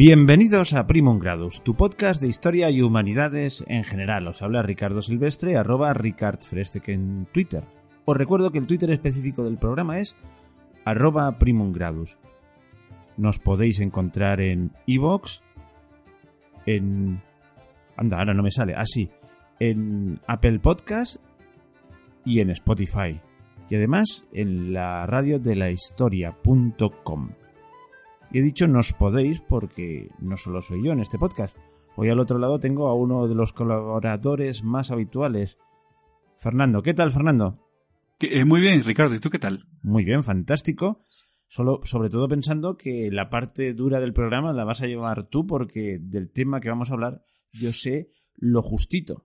Bienvenidos a Primum Gradus, tu podcast de historia y humanidades en general. Os habla Ricardo Silvestre, arroba ricardfrestec en Twitter. Os recuerdo que el Twitter específico del programa es arroba Primum Gradus. Nos podéis encontrar en iVoox, en... Anda, ahora no me sale. Así, en Apple Podcast y en Spotify. Y además en la radio de la historia.com. Y he dicho nos podéis porque no solo soy yo en este podcast. Hoy al otro lado tengo a uno de los colaboradores más habituales, Fernando. ¿Qué tal, Fernando? Eh, muy bien, Ricardo. ¿Y tú qué tal? Muy bien, fantástico. Solo, sobre todo pensando que la parte dura del programa la vas a llevar tú porque del tema que vamos a hablar yo sé lo justito.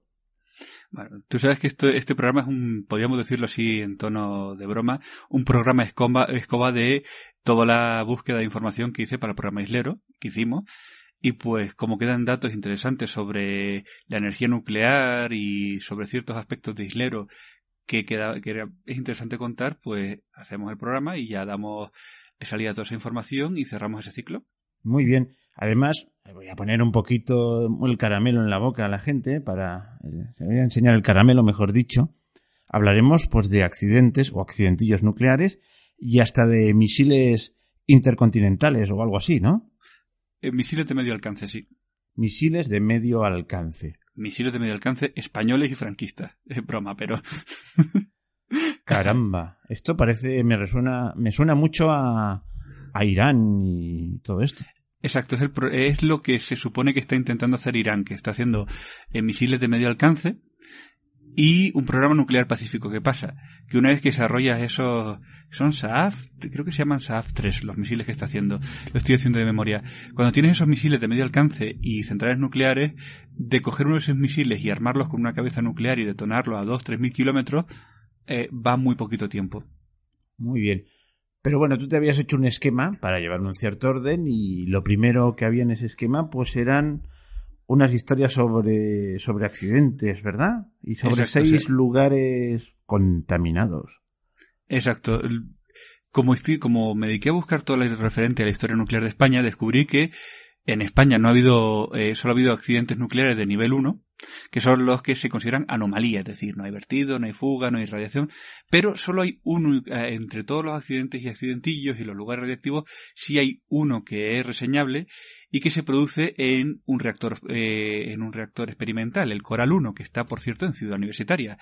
Bueno, tú sabes que esto, este programa es un, podríamos decirlo así en tono de broma, un programa escoba, escoba de toda la búsqueda de información que hice para el programa Islero, que hicimos, y pues como quedan datos interesantes sobre la energía nuclear y sobre ciertos aspectos de Islero que, queda, que es interesante contar, pues hacemos el programa y ya damos salida a toda esa información y cerramos ese ciclo. Muy bien. Además, voy a poner un poquito el caramelo en la boca a la gente para se voy a enseñar el caramelo, mejor dicho. Hablaremos pues de accidentes o accidentillos nucleares y hasta de misiles intercontinentales o algo así, ¿no? Eh, misiles de medio alcance, sí. Misiles de medio alcance. Misiles de medio alcance españoles y franquistas. Es broma, pero. Caramba, esto parece, me resuena, me suena mucho a, a Irán y todo esto. Exacto, es, el, es, lo que se supone que está intentando hacer Irán, que está haciendo eh, misiles de medio alcance y un programa nuclear pacífico. ¿Qué pasa? Que una vez que desarrollas esos, son SAF, creo que se llaman SAF 3, los misiles que está haciendo, lo estoy haciendo de memoria. Cuando tienes esos misiles de medio alcance y centrales nucleares, de coger uno de esos misiles y armarlos con una cabeza nuclear y detonarlo a 2-3 mil kilómetros, eh, va muy poquito tiempo. Muy bien. Pero bueno, tú te habías hecho un esquema para llevar un cierto orden y lo primero que había en ese esquema pues eran unas historias sobre, sobre accidentes, ¿verdad? Y sobre seis lugares contaminados. Exacto. Como, estoy, como me dediqué a buscar todo lo referente a la historia nuclear de España, descubrí que en España no ha habido, eh, solo ha habido accidentes nucleares de nivel 1, que son los que se consideran anomalías, es decir, no hay vertido, no hay fuga, no hay radiación, pero solo hay uno, eh, entre todos los accidentes y accidentillos y los lugares radiactivos, sí hay uno que es reseñable y que se produce en un reactor, eh, en un reactor experimental, el Coral 1, que está, por cierto, en Ciudad Universitaria.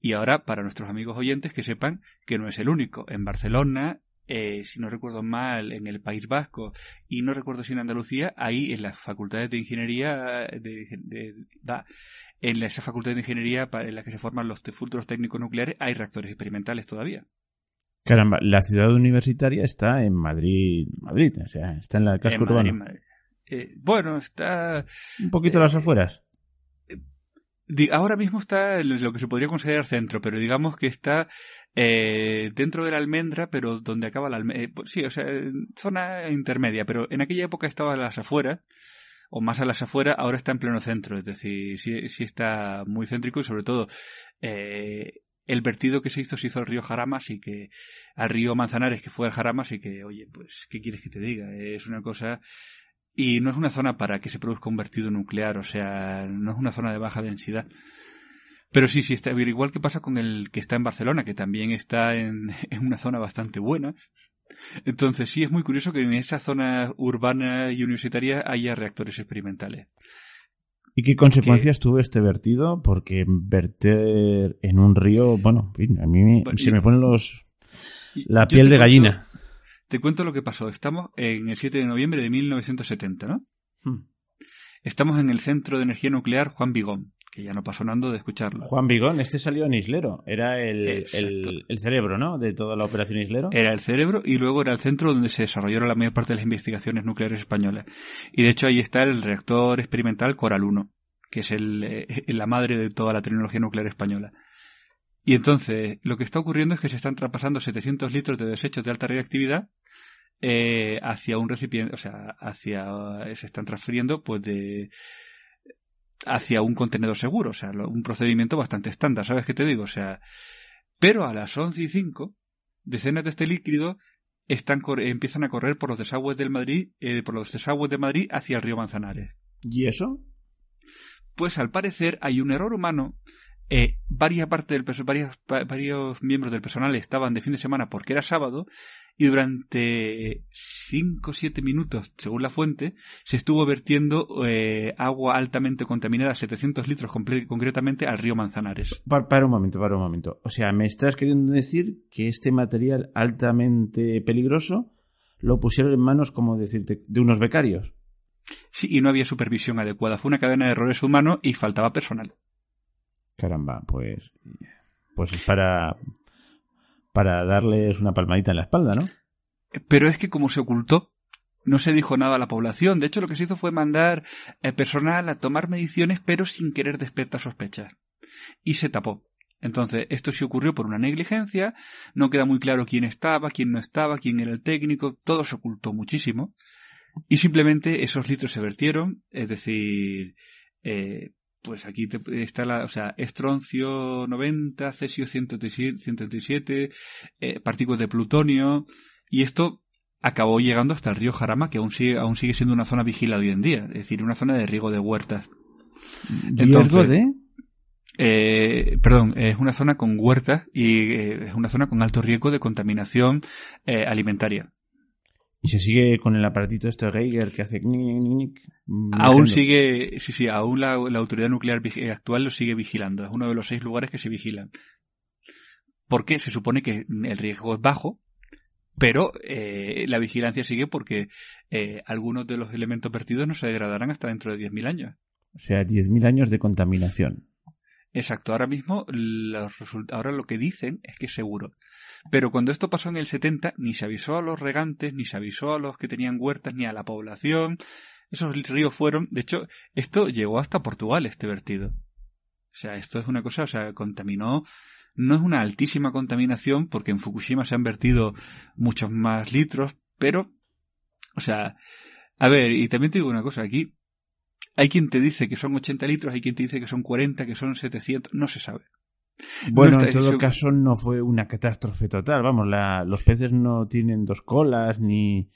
Y ahora, para nuestros amigos oyentes, que sepan que no es el único. En Barcelona, eh, si no recuerdo mal, en el País Vasco y no recuerdo si en Andalucía, ahí en las facultades de ingeniería, de, en esa facultad de ingeniería en la que se forman los futuros técnicos nucleares, hay reactores experimentales todavía. Caramba, la ciudad universitaria está en Madrid, Madrid, o sea, está en la casco urbano. Eh, bueno, está... Un poquito a las afueras ahora mismo está lo que se podría considerar centro, pero digamos que está eh, dentro de la almendra, pero donde acaba la almendra. Eh, pues sí, o sea, zona intermedia, pero en aquella época estaba a las afueras, o más a las afueras, ahora está en pleno centro, es decir, sí, sí está muy céntrico y sobre todo eh, el vertido que se hizo se hizo al río Jaramas y que al río Manzanares que fue al Jaramas y que, oye, pues, ¿qué quieres que te diga? Es una cosa y no es una zona para que se produzca un vertido nuclear, o sea, no es una zona de baja densidad. Pero sí, sí, está, igual que pasa con el que está en Barcelona, que también está en, en una zona bastante buena. Entonces sí es muy curioso que en esa zona urbana y universitaria haya reactores experimentales. ¿Y qué consecuencias tuvo este vertido? Porque verter en un río, bueno, en fin, a mí se me ponen los la piel de gallina. Te cuento lo que pasó. Estamos en el 7 de noviembre de 1970, ¿no? Hmm. Estamos en el Centro de Energía Nuclear Juan Vigón, que ya no pasó nada de escucharlo. Juan Vigón, este salió en Islero. Era el, el, cerebro, ¿no? De toda la operación Islero. Era el cerebro y luego era el centro donde se desarrollaron la mayor parte de las investigaciones nucleares españolas. Y de hecho ahí está el reactor experimental Coral 1, que es el, eh, la madre de toda la tecnología nuclear española. Y entonces, lo que está ocurriendo es que se están traspasando 700 litros de desechos de alta reactividad eh, hacia un recipiente, o sea, hacia, se están transfiriendo, pues de, hacia un contenedor seguro, o sea, un procedimiento bastante estándar, ¿sabes qué te digo? O sea, pero a las 11 y 5, decenas de este líquido están, empiezan a correr por los desagües del Madrid, eh, por los desagües de Madrid hacia el río Manzanares. ¿Y eso? Pues al parecer hay un error humano. Eh, varias partes del varios, varios miembros del personal estaban de fin de semana porque era sábado y durante 5 o 7 minutos, según la fuente, se estuvo vertiendo eh, agua altamente contaminada, 700 litros concretamente, al río Manzanares. Para, un momento, para un momento. O sea, me estás queriendo decir que este material altamente peligroso lo pusieron en manos, como decirte, de unos becarios. Sí, y no había supervisión adecuada. Fue una cadena de errores humanos y faltaba personal. Caramba, pues. Pues es para. Para darles una palmadita en la espalda, ¿no? Pero es que como se ocultó, no se dijo nada a la población. De hecho, lo que se hizo fue mandar eh, personal a tomar mediciones, pero sin querer despertar sospechas. Y se tapó. Entonces, esto sí ocurrió por una negligencia, no queda muy claro quién estaba, quién no estaba, quién era el técnico, todo se ocultó muchísimo. Y simplemente esos litros se vertieron, es decir, eh, pues aquí está la, o sea, estroncio 90, cesio 137, eh, partículas de plutonio, y esto acabó llegando hasta el río Jarama, que aún sigue, aún sigue siendo una zona vigilada hoy en día, es decir, una zona de riego de huertas. ¿Riesgo de? Eh, perdón, es una zona con huertas y eh, es una zona con alto riesgo de contaminación eh, alimentaria. Y se sigue con el aparatito este Geiger que hace... Aún sigue, sí, sí, aún la, autoridad nuclear actual lo sigue vigilando. Es uno de los seis lugares que se vigilan. Porque se supone que el riesgo es bajo, pero eh, la vigilancia sigue porque eh, algunos de los elementos vertidos no se degradarán hasta dentro de 10.000 años. O sea, 10.000 años de contaminación. Exacto, ahora mismo los ahora lo que dicen es que es seguro. Pero cuando esto pasó en el 70, ni se avisó a los regantes, ni se avisó a los que tenían huertas, ni a la población. Esos ríos fueron, de hecho, esto llegó hasta Portugal, este vertido. O sea, esto es una cosa, o sea, contaminó, no es una altísima contaminación, porque en Fukushima se han vertido muchos más litros, pero, o sea, a ver, y también te digo una cosa, aquí hay quien te dice que son 80 litros, hay quien te dice que son 40, que son 700, no se sabe. Bueno, en todo caso no fue una catástrofe total. Vamos, los peces no tienen dos colas ni,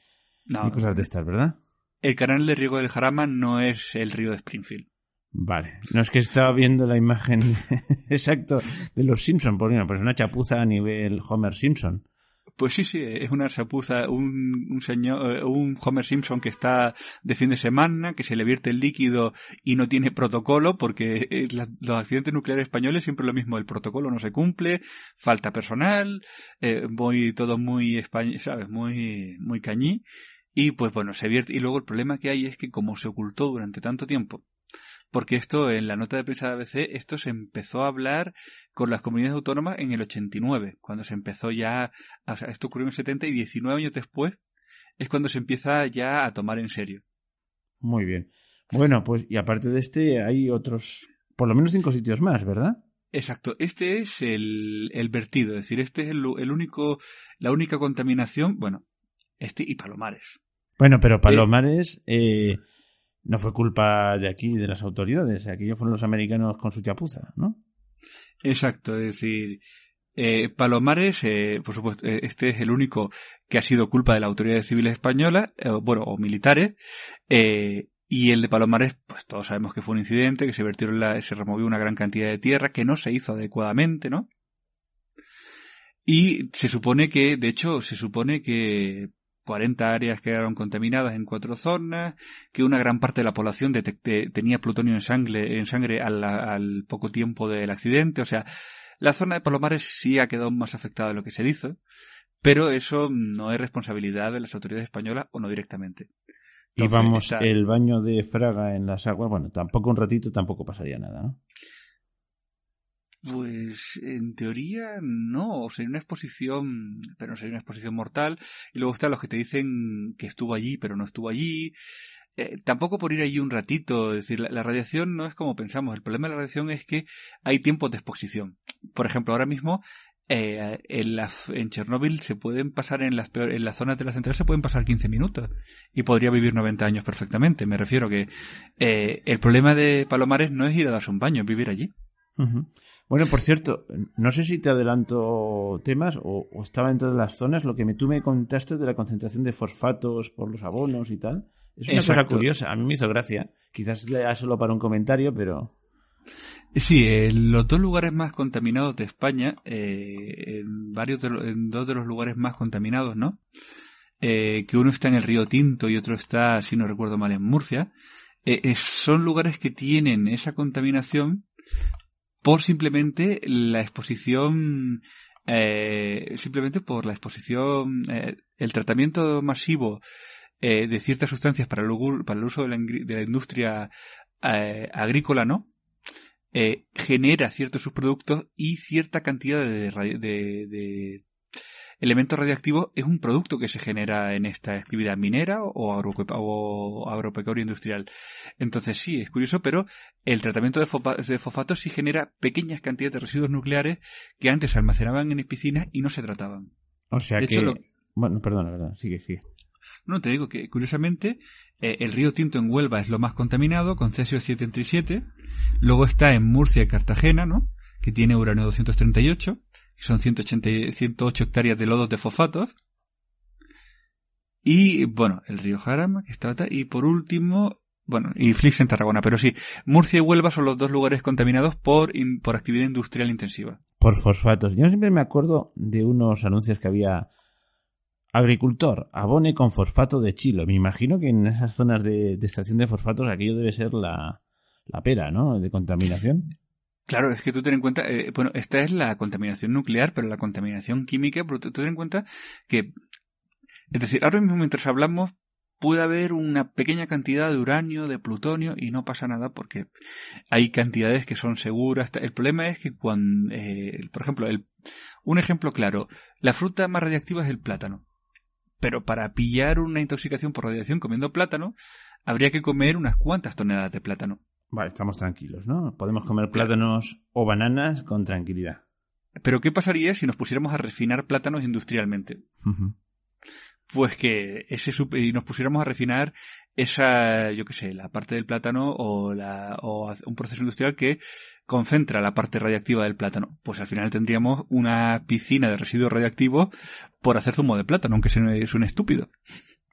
cosas de estas, ¿verdad? El canal de riego del Jarama no es el río de Springfield. Vale, no es que estaba viendo la imagen exacto de los Simpson, por ejemplo, pues una chapuza a nivel Homer Simpson. Pues sí, sí, es una chapuza, un, un señor, eh, un Homer Simpson que está de fin de semana, que se le vierte el líquido y no tiene protocolo, porque eh, los accidentes nucleares españoles siempre lo mismo, el protocolo no se cumple, falta personal, eh, muy, todo muy español, sabes, muy, muy cañí, y pues bueno, se vierte, y luego el problema que hay es que como se ocultó durante tanto tiempo, porque esto en la nota de prensa de ABC, esto se empezó a hablar con las comunidades autónomas en el 89, cuando se empezó ya, o sea, esto ocurrió en el 70 y 19 años después es cuando se empieza ya a tomar en serio. Muy bien. Bueno, pues y aparte de este hay otros, por lo menos cinco sitios más, ¿verdad? Exacto, este es el, el vertido, es decir, este es el, el, único, la única contaminación, bueno, este y Palomares. Bueno, pero Palomares, eh, no fue culpa de aquí, de las autoridades. Aquellos fueron los americanos con su chapuza, ¿no? Exacto, es decir, eh, Palomares, eh, por supuesto, eh, este es el único que ha sido culpa de las autoridades civiles españolas, bueno, o militares, y el de Palomares, pues todos sabemos que fue un incidente, que se vertieron la, se removió una gran cantidad de tierra, que no se hizo adecuadamente, ¿no? Y se supone que, de hecho, se supone que 40 áreas quedaron contaminadas en cuatro zonas, que una gran parte de la población tenía plutonio en sangre, en sangre al, poco tiempo del accidente. O sea, la zona de Palomares sí ha quedado más afectada de lo que se hizo, pero eso no es responsabilidad de las autoridades españolas o no directamente. y vamos, el baño de Fraga en las aguas, bueno, tampoco un ratito tampoco pasaría nada, ¿no? Pues en teoría no, sería una exposición, pero no sería una exposición mortal. Y luego están los que te dicen que estuvo allí, pero no estuvo allí. Eh, tampoco por ir allí un ratito, es decir, la, radiación no es como pensamos. El problema de la radiación es que hay tiempos de exposición. Por ejemplo, ahora mismo eh, en, en Chernóbil se pueden pasar en las, en zonas de la central se pueden pasar 15 minutos y podría vivir 90 años perfectamente. Me refiero que eh, el problema de Palomares no es ir a darse un baño, es vivir allí. Bueno, por cierto, no sé si te adelanto temas o, estaba dentro de las zonas lo que me, tú me contaste de la concentración de fosfatos por los abonos y tal. Es una cosa curiosa, a mí me hizo gracia. Quizás lea solo para un comentario, pero... Sí, en los dos lugares más contaminados de España, eh, en, varios en dos de los lugares más contaminados, ¿no? Eh, que uno está en el río Tinto y otro está, si no recuerdo mal, en Murcia, eh, son lugares que tienen esa contaminación por simplemente la exposición, simplemente por la exposición, el tratamiento masivo de ciertas sustancias para el, uso de la, de industria agrícola, ¿no? Eh, genera ciertos subproductos y cierta cantidad de, elementos radioactivos es un producto que se genera en esta actividad minera o, agropecuaria industrial. Entonces sí, es curioso, pero el tratamiento de, fosfatos sí genera pequeñas cantidades de residuos nucleares que antes se almacenaban en piscinas y no se trataban. O sea que... Bueno, perdona, verdad, sigue, sigue. No, te digo que curiosamente eh, el río Tinto en Huelva es lo más contaminado, con cesio 737. Luego está en Murcia y Cartagena, ¿no? Que tiene uranio 238, que son 180, 108 hectáreas de lodos de fosfatos. Y, bueno, el río Jarama, que está... Y por último, bueno, y Flix en Tarragona. Pero sí, Murcia y Huelva son los dos lugares contaminados por, por actividad industrial intensiva. Por fosfatos. Yo siempre me acuerdo de unos anuncios que había Agricultor, abone con fosfato de chilo. Me imagino que en esas zonas de, estación de fosfatos aquello debe ser la, pera, ¿no? De contaminación. Claro, es que tú ten en cuenta, eh, bueno, esta es la contaminación nuclear, pero la contaminación química, pero tú ten en cuenta que, es decir, ahora mismo mientras hablamos puede haber una pequeña cantidad de uranio, de plutonio y no pasa nada porque hay cantidades que son seguras. El problema es que cuando, eh, por ejemplo, el, un ejemplo claro, la fruta más radiactiva es el plátano pero para pillar una intoxicación por radiación comiendo plátano, habría que comer unas cuantas toneladas de plátano. Vale, estamos tranquilos, ¿no? Podemos comer plátanos o bananas con tranquilidad. Pero ¿qué pasaría si nos pusiéramos a refinar plátanos industrialmente? Pues que ese y nos pusiéramos a refinar esa, yo qué sé, la parte del plátano o, la, o un proceso industrial que concentra la parte radiactiva del plátano. Pues al final tendríamos una piscina de residuos radiactivos por hacer zumo de plátano, aunque suene estúpido.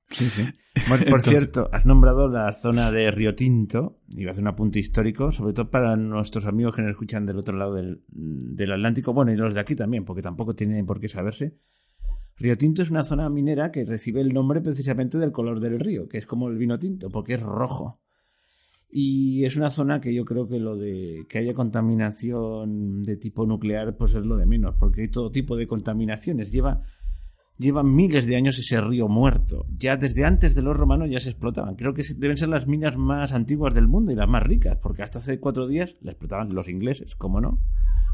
Sí, sí. por cierto, has nombrado la zona de Río Tinto, y va a hacer un apunte histórico, sobre todo para nuestros amigos que nos escuchan del otro lado del, del Atlántico, bueno, y los de aquí también, porque tampoco tienen por qué saberse. Río Tinto es una zona minera que recibe el nombre precisamente del color del río, que es como el vino tinto, porque es rojo. Y es una zona que yo creo que lo de que haya contaminación de tipo nuclear, pues es lo de menos, porque hay todo tipo de contaminaciones. Lleva llevan miles de años ese río muerto. Ya desde antes de los romanos ya se explotaban. Creo que deben ser las minas más antiguas del mundo y las más ricas, porque hasta hace cuatro días la explotaban los ingleses, ¿cómo no?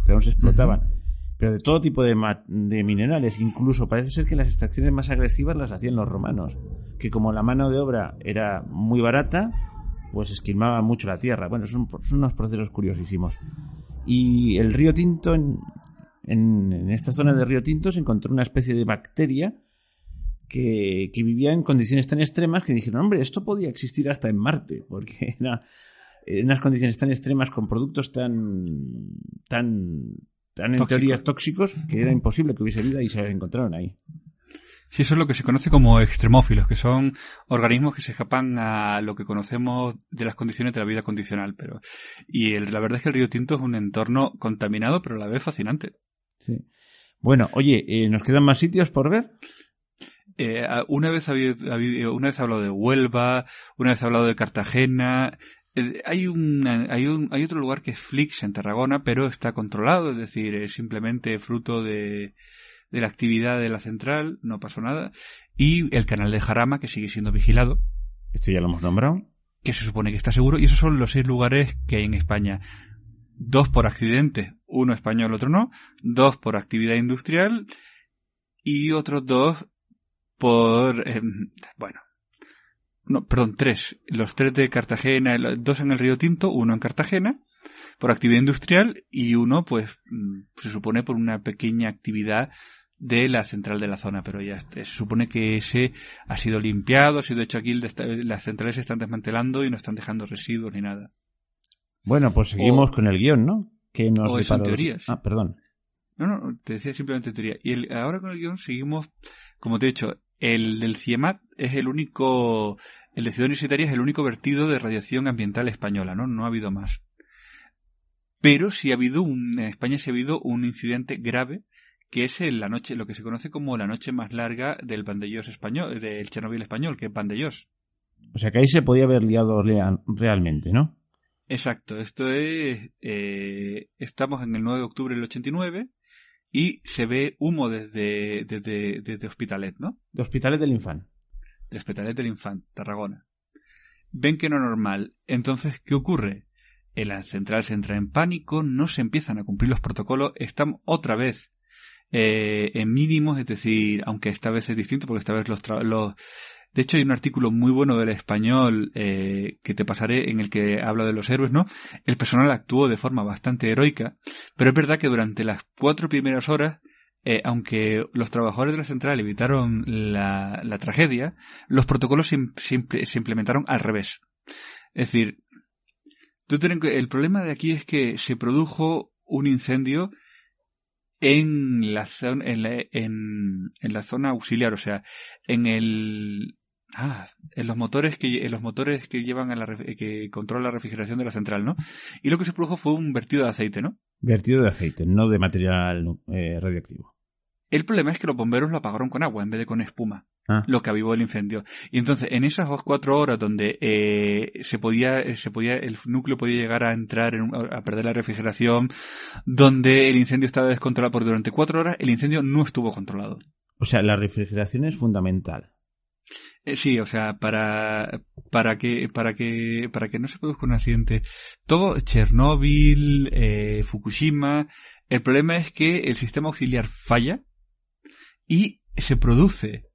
Pero no se explotaban. Pero de todo tipo de, de minerales, incluso parece ser que las extracciones más agresivas las hacían los romanos, que como la mano de obra era muy barata, pues esquilmaba mucho la tierra. Bueno, son, son unos procesos curiosísimos. Y el río Tinto en, esta zona de Río Tinto se encontró una especie de bacteria que, vivía en condiciones tan extremas que dijeron, hombre, esto podía existir hasta en Marte, porque era en unas condiciones tan extremas con productos tan, tan, tan en teoría tóxicos que era imposible que hubiese vida y se encontraron ahí. Sí, eso es lo que se conoce como extremófilos, que son organismos que se escapan a lo que conocemos de las condiciones de la vida condicional. Pero y la verdad es que el río Tinto es un entorno contaminado, pero a la vez fascinante. Sí. Bueno, oye, eh, ¿nos quedan más sitios por ver? Eh, una vez habido, una vez hablado de Huelva, una vez hablado de Cartagena. Eh, hay, un, hay, un, hay otro lugar que es Flix en Tarragona, pero está controlado, es decir, es simplemente fruto de, de la actividad de la central, no pasó nada. Y el canal de Jarama, que sigue siendo vigilado. Este ya lo hemos nombrado. Que se supone que está seguro. Y esos son los seis lugares que hay en España dos por accidente, uno español, otro no, dos por actividad industrial y otros dos por, em, bueno, no, perdón, tres, los tres de Cartagena, dos en el Río Tinto, uno en Cartagena, por actividad industrial y uno, pues, mm, se supone por una pequeña actividad de la central de la zona, pero ya se supone que ese ha sido limpiado, ha sido hecho aquí, las centrales se están desmantelando y no están dejando residuos ni nada. Bueno, pues seguimos con el guion, ¿no? Que nos O son teorías. Ah, perdón. No, no, te decía simplemente teoría. Y el, ahora con el guion seguimos, como te he dicho, el del CIEMAT es el único, el de Ciudad Universitaria es el único vertido de radiación ambiental española, ¿no? No ha habido más. Pero sí ha habido un, en España sí ha habido un incidente grave que es en la noche, lo que se conoce como la noche más larga del Vandellós español, del Chernobyl español, que es Vandellós. O sea que ahí se podía haber liado realmente, ¿no? Exacto, esto es, eh, estamos en el 9 de octubre del 89 y se ve humo desde, desde, desde Hospitalet, ¿no? De Hospitales del Infant. de Hospitalet del Infant, Tarragona. Ven que no es normal. Entonces, ¿qué ocurre? En la central se entra en pánico, no se empiezan a cumplir los protocolos, están otra vez eh, en mínimos, es decir, aunque esta vez es distinto porque esta vez los, tra- los de hecho, hay un artículo muy bueno del español eh, que te pasaré en el que habla de los héroes, ¿no? El personal actuó de forma bastante heroica, pero es verdad que durante las cuatro primeras horas, eh, aunque los trabajadores de la central evitaron la, tragedia, los protocolos se, im- se imple- se implementaron al revés. Es decir, el problema de aquí es que se produjo un incendio en la zona, en la, en la zona auxiliar, o sea, en el, ah, en los motores que, en los motores que llevan a la, ref- que controlan la refrigeración de la central, ¿no? Y lo que se produjo fue un vertido de aceite, ¿no? Vertido de aceite, no de material eh, radioactivo. El problema es que los bomberos lo apagaron con agua en vez de con espuma, Ah, lo que avivó el incendio. Y entonces, en esas dos, cuatro horas donde eh, se podía, eh, se podía, el núcleo podía llegar a entrar, en a perder la refrigeración, donde el incendio estaba descontrolado por durante cuatro horas, el incendio no estuvo controlado. o sea, la refrigeración es fundamental. Eh, sí, o sea, para, para que, para que, para que no se produzca un accidente. Todo Chernóbil, eh, Fukushima, el problema es que el sistema auxiliar falla y se produce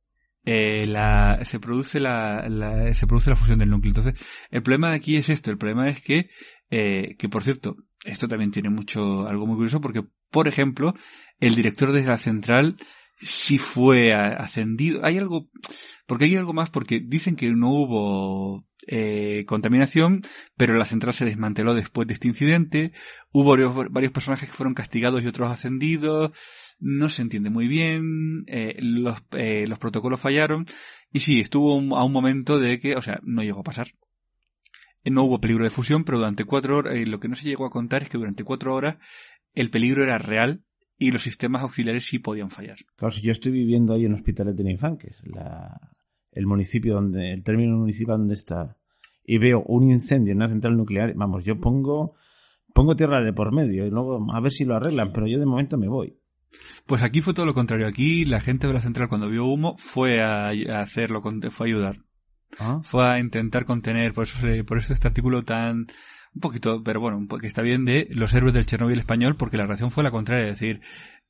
eh, la, se produce la, la- se produce la fusión del núcleo. Entonces, el problema de aquí es esto. El problema es que, eh, que por cierto, esto también tiene mucho, algo muy curioso porque, por ejemplo, el director de la central sí fue ascendido. Hay algo, porque hay algo más, porque dicen que no hubo eh, contaminación, pero la central se desmanteló después de este incidente. Hubo varios, personajes que fueron castigados y otros ascendidos. No se entiende muy bien. eh, los, eh, los protocolos fallaron. Y sí, estuvo a un momento de que, o sea, no llegó a pasar. Eh, No hubo peligro de fusión, pero durante cuatro horas, eh, lo que no se llegó a contar es que durante cuatro horas el peligro era real y los sistemas auxiliares sí podían fallar. Claro, si yo estoy viviendo ahí en Hospitales del Infant, que es la, el municipio donde, el término municipal donde está, y veo un incendio en una central nuclear, vamos, yo pongo, pongo tierra de por medio y luego a ver si lo arreglan, pero yo de momento me voy. Pues aquí fue todo lo contrario. Aquí la gente de la central cuando vio humo fue a, a hacerlo, fue a ayudar. Ah, Fue a intentar contener, por eso, por eso este artículo tan, un poquito, pero bueno, que está bien de los héroes del Chernobyl español, porque la reacción fue la contraria, es decir,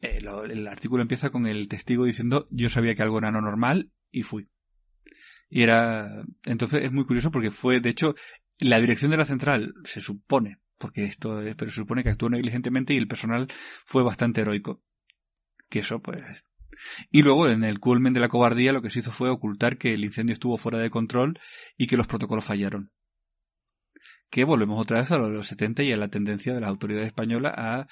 eh, lo- el artículo empieza con el testigo diciendo yo sabía que algo era no normal y fui. Y era, entonces es muy curioso porque fue, de hecho, la dirección de la central se supone, porque esto es, pero se supone que actuó negligentemente y el personal fue bastante heroico. Que eso, pues, y luego, en el culmen de la cobardía, lo que se hizo fue ocultar que el incendio estuvo fuera de control y que los protocolos fallaron. Que volvemos otra vez a lo de los 70 y a la tendencia de la autoridad española a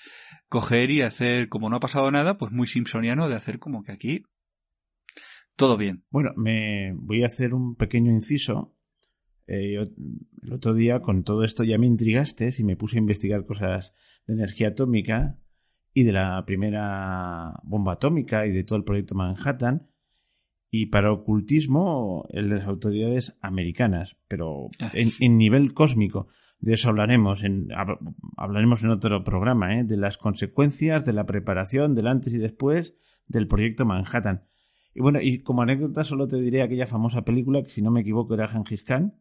coger y hacer, como no ha pasado nada, pues muy simpsoniano de hacer como que aquí todo bien. Bueno, me voy a hacer un pequeño inciso. Eh, yo, el otro día con todo esto ya me intrigaste y me puse a investigar cosas de energía atómica y de la primera bomba atómica y de todo el proyecto Manhattan. Y para ocultismo, el de las autoridades americanas, pero en, en nivel cósmico. De eso hablaremos en, hab- hablaremos en otro programa, ¿eh? de las consecuencias, de la preparación, del antes y después del proyecto Manhattan. Y bueno, y como anécdota solo te diré aquella famosa película que si no me equivoco era Gengis Khan,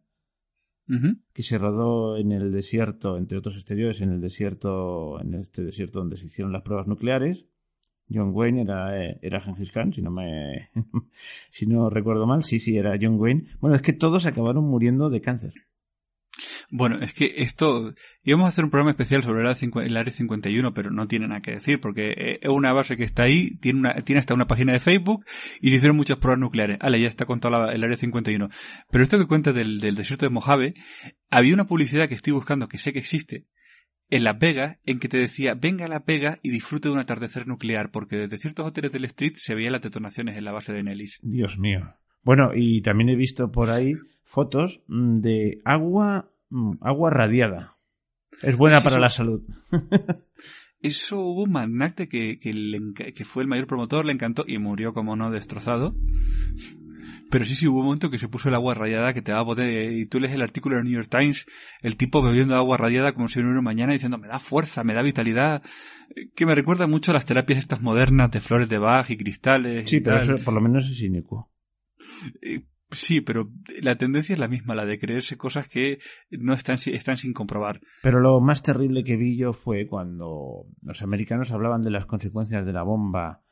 que se rodó en el desierto, entre otros exteriores, en el desierto, en este desierto donde se hicieron las pruebas nucleares. John Wayne era, eh, era Gengis Khan, si no me, si no recuerdo mal, sí, sí, era John Wayne. Bueno, es que todos acabaron muriendo de cáncer. Bueno, es que esto, íbamos a hacer un programa especial sobre el área, cincu- el área 51, pero no tiene nada que decir, porque eh, es una base que está ahí, tiene, una, tiene hasta una página de Facebook y le hicieron muchas pruebas nucleares. Ale, ya está contado el área 51. Pero esto que cuenta del, del desierto de Mojave, había una publicidad que estoy buscando, que sé que existe, en Las Vegas en que te decía, venga a Las Vegas y disfrute de un atardecer nuclear, porque desde ciertos hoteles del Street se veían las detonaciones en la base de Nellis. Dios mío. Bueno, y también he visto por ahí fotos mm, de agua, mm, agua radiada. Es buena para la salud. Eso hubo un magnate que, que, le enca- que fue el mayor promotor, le encantó y murió como no destrozado. Pero sí, sí, hubo un momento que se puso el agua radiada que te daba poder. Y tú lees el artículo del New York Times, el tipo bebiendo agua radiada como si hubiera un mañana diciendo me da fuerza, me da vitalidad. eh, Que me recuerda mucho a las terapias estas modernas de flores de Bach y cristales. Sí, y pero tal. eso por lo menos es inocuo. Eh, Sí, pero la tendencia es la misma, la de creerse cosas que no están, si- están sin comprobar. Pero lo más terrible que vi yo fue cuando los americanos hablaban de las consecuencias de la bomba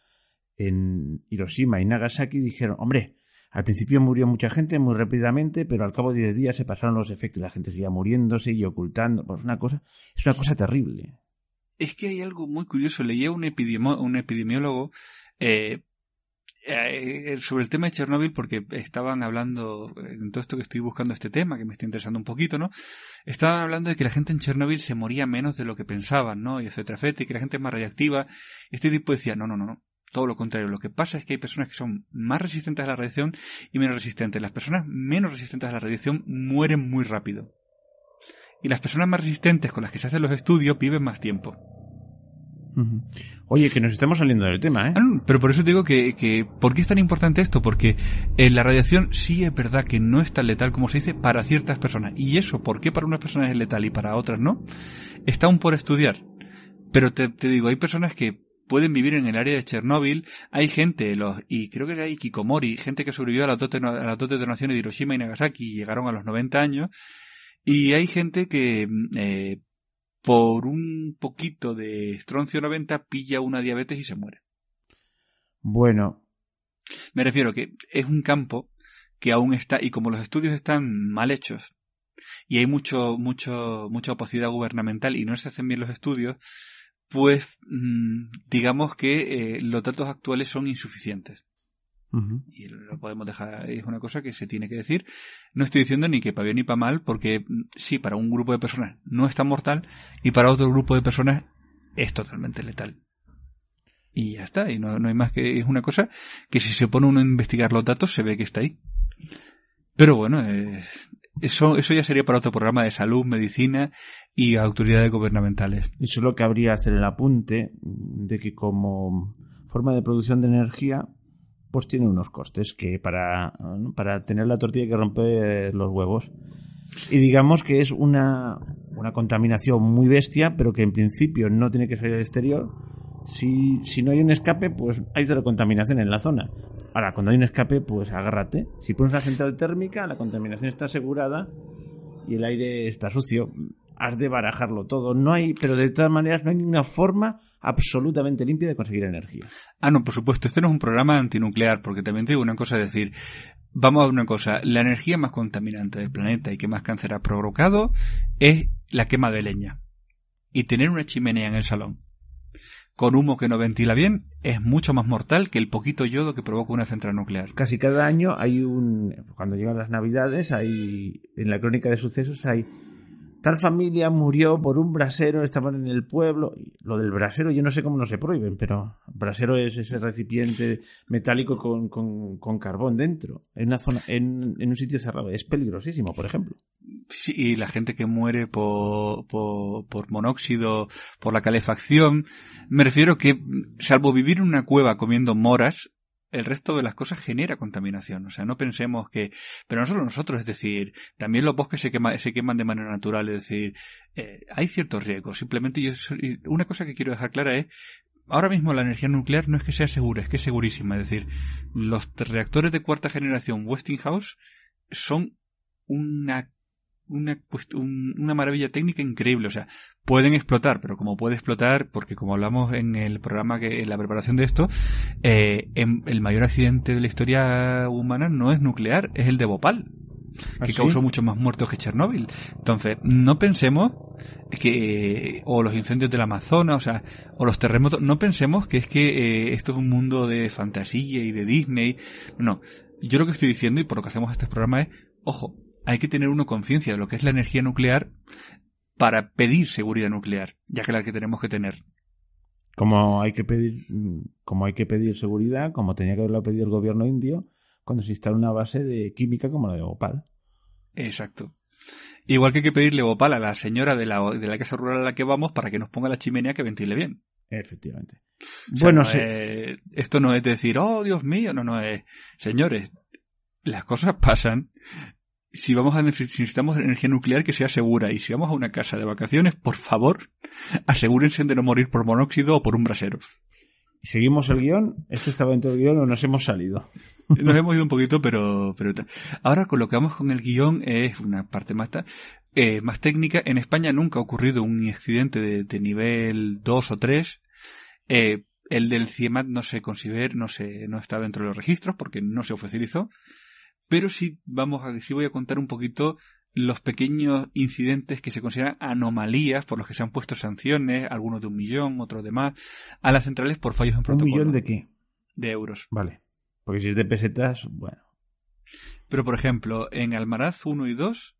en Hiroshima y Nagasaki y dijeron, hombre, al principio murió mucha gente muy rápidamente, pero al cabo de 10 días se pasaron los efectos y la gente seguía muriéndose y ocultando. Pues una cosa, es una cosa terrible. Es que hay algo muy curioso. Leía un, un epidemiólogo eh, eh, sobre el tema de Chernóbil porque estaban hablando, en todo esto que estoy buscando este tema, que me está interesando un poquito, ¿no? Estaban hablando de que la gente en Chernóbil se moría menos de lo que pensaban, ¿no? Y etcétera, etcétera, y que la gente es más reactiva. Este tipo decía, no, no, no, no. Todo lo contrario. Lo que pasa es que hay personas que son más resistentes a la radiación y menos resistentes. Las personas menos resistentes a la radiación mueren muy rápido. Y las personas más resistentes con las que se hacen los estudios viven más tiempo. Oye, que nos estamos saliendo del tema, ¿eh? Ah, no, pero por eso te digo que, que ¿por qué es tan importante esto? Porque eh, la radiación sí es verdad que no es tan letal como se dice para ciertas personas. Y eso, ¿por qué para unas personas es letal y para otras no? Está aún por estudiar. Pero te, te digo, hay personas que pueden vivir en el área de Chernóbil, hay gente, los, y creo que hay Kikomori, gente que sobrevivió a las dos, a las dos detonaciones de Hiroshima y Nagasaki y llegaron a los 90 años, y hay gente que mm, eh, por un poquito de estroncio 90 pilla una diabetes y se muere. Bueno, Me refiero que es un campo que aún está, y como los estudios están mal hechos, y hay mucho, mucho, mucha opacidad gubernamental y no se hacen bien los estudios, pues mm, digamos que eh, los datos actuales son insuficientes. Y lo podemos dejar, es una cosa que se tiene que decir. No estoy diciendo ni que para bien ni para mal, porque mm, sí, para un grupo de personas no es tan mortal, y para otro grupo de personas es totalmente letal. Y ya está, y no, no hay más que, es una cosa que si se pone uno a investigar los datos se ve que está ahí. Pero bueno, eh, eso, eso ya sería para otro programa de salud, medicina y autoridades gubernamentales. Y solo cabría hacer el apunte de que como forma de producción de energía, pues tiene unos costes que para, para tener la tortilla que romper los huevos. Y digamos que es una, una contaminación muy bestia, pero que en principio no tiene que salir al exterior. Si, si no hay un escape, pues hay cero contaminación en la zona. Ahora, cuando hay un escape, pues agárrate. Si pones una central térmica, la contaminación está asegurada y el aire está sucio. Has de barajarlo todo. No hay, pero de todas maneras no hay ninguna forma absolutamente limpia de conseguir energía. Ah, no, por supuesto, este no es un programa antinuclear, porque también te digo una cosa, es decir, vamos a una cosa, la energía más contaminante del planeta y que más cáncer ha provocado es la quema de leña. Y tener una chimenea en el salón con humo que no ventila bien es mucho más mortal que el poquito yodo que provoca una central nuclear. Casi cada año hay un, cuando llegan las navidades, hay, en la crónica de sucesos hay tal familia murió por un brasero, estaban en el pueblo. Lo del brasero yo no sé cómo no se prohíben, pero brasero es ese recipiente metálico con, con, con carbón dentro, en una zona, en, en un sitio cerrado. Es peligrosísimo, por ejemplo. Sí, y la gente que muere por, por, por monóxido, por la calefacción, me refiero que, salvo vivir en una cueva comiendo moras, el resto de las cosas genera contaminación. O sea, no pensemos que, pero no solo nosotros, es decir, también los bosques se, quema- se queman de manera natural, es decir, eh, hay ciertos riesgos. Simplemente yo, una cosa que quiero dejar clara es, ahora mismo la energía nuclear no es que sea segura, es que es segurísima. Es decir, los reactores de cuarta generación Westinghouse son una una, un- una maravilla técnica increíble. O sea, pueden explotar, pero como puede explotar, porque como hablamos en el programa que, en la preparación de esto, eh, en- el mayor accidente de la historia humana no es nuclear, es el de Bhopal, que ¿Ah, causó muchos más muertos que Chernóbil. Entonces, no pensemos que, o los incendios del Amazonas, o sea, o los terremotos, no pensemos que es que eh, esto es un mundo de fantasía y de Disney. No, yo lo que estoy diciendo y por lo que hacemos este programa es, ojo, hay que tener uno conciencia de lo que es la energía nuclear para pedir seguridad nuclear, ya que la que tenemos que tener. Como hay que pedir, como hay que pedir seguridad, como tenía que haberlo pedido el gobierno indio, cuando se instala una base de química como la de Bhopal. Exacto. Igual que hay que pedirle Bhopal a la señora de la, de la casa rural a la que vamos para que nos ponga la chimenea que ventile bien. Efectivamente. bueno, sí. esto no es decir, oh Dios mío, no, no es, señores, las cosas pasan. Si vamos a si necesitamos energía nuclear que sea segura y si vamos a una casa de vacaciones, por favor, asegúrense de no morir por monóxido o por un brasero. ¿Seguimos el guion? ¿Esto estaba dentro del guion o nos hemos salido? Nos hemos ido un poquito, pero, pero ahora con lo que vamos con el guion es una parte más, eh, más técnica. En España nunca ha ocurrido un accidente de, nivel 2 o 3. Eh, el del CIEMAT no se considera, no se, no está dentro de los registros porque no se oficializó. Pero sí vamos a, sí voy a contar un poquito los pequeños incidentes que se consideran anomalías por los que se han puesto sanciones, algunos de un millón, otros de más, a las centrales por fallos en protocolo. ¿Un millón de qué? De euros. Vale. Porque si es de pesetas, bueno. Pero, por ejemplo, en Almaraz 1 y 2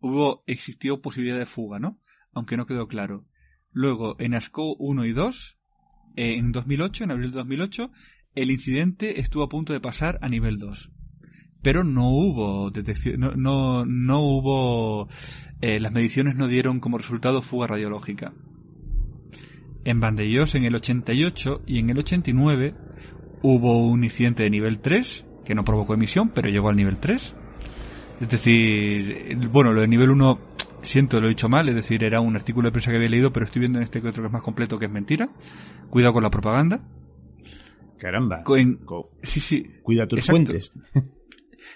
hubo, existió posibilidad de fuga, ¿no? Aunque no quedó claro. Luego, en ASCO 1 y 2, en 2008, en abril de 2008, el incidente estuvo a punto de pasar a nivel 2. Pero no hubo detección, no, no, no hubo, eh, las mediciones no dieron como resultado fuga radiológica. En Vandellós en el 88 y en el 89 hubo un incidente de nivel 3 que no provocó emisión, pero llegó al nivel 3. Es decir, bueno, lo de nivel 1 siento, lo he dicho mal, es decir, era un artículo de prensa que había leído, pero estoy viendo en este que otro que es más completo que es mentira. Cuidado con la propaganda. Caramba. sí, sí. Cuida tus fuentes.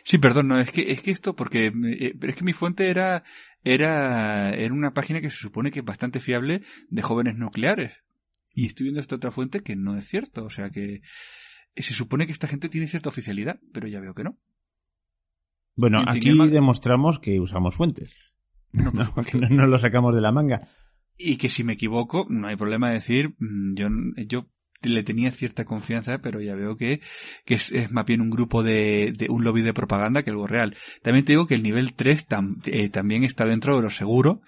Sí, perdón, no, es que, es que esto, porque eh, es que mi fuente era, era, era una página que se supone que es bastante fiable de jóvenes nucleares. Y estoy viendo esta otra fuente que no es cierto, o sea que, se supone que esta gente tiene cierta oficialidad, pero ya veo que no. Bueno, aquí demostramos que usamos fuentes. No, no, lo sacamos de la manga. Y que si me equivoco, no hay problema de decir, mm, yo, yo le tenía cierta confianza, pero ya veo que, que es, más bien un grupo de, de, un lobby de propaganda que algo real. También te digo que el nivel 3 eh, también está dentro de lo seguro,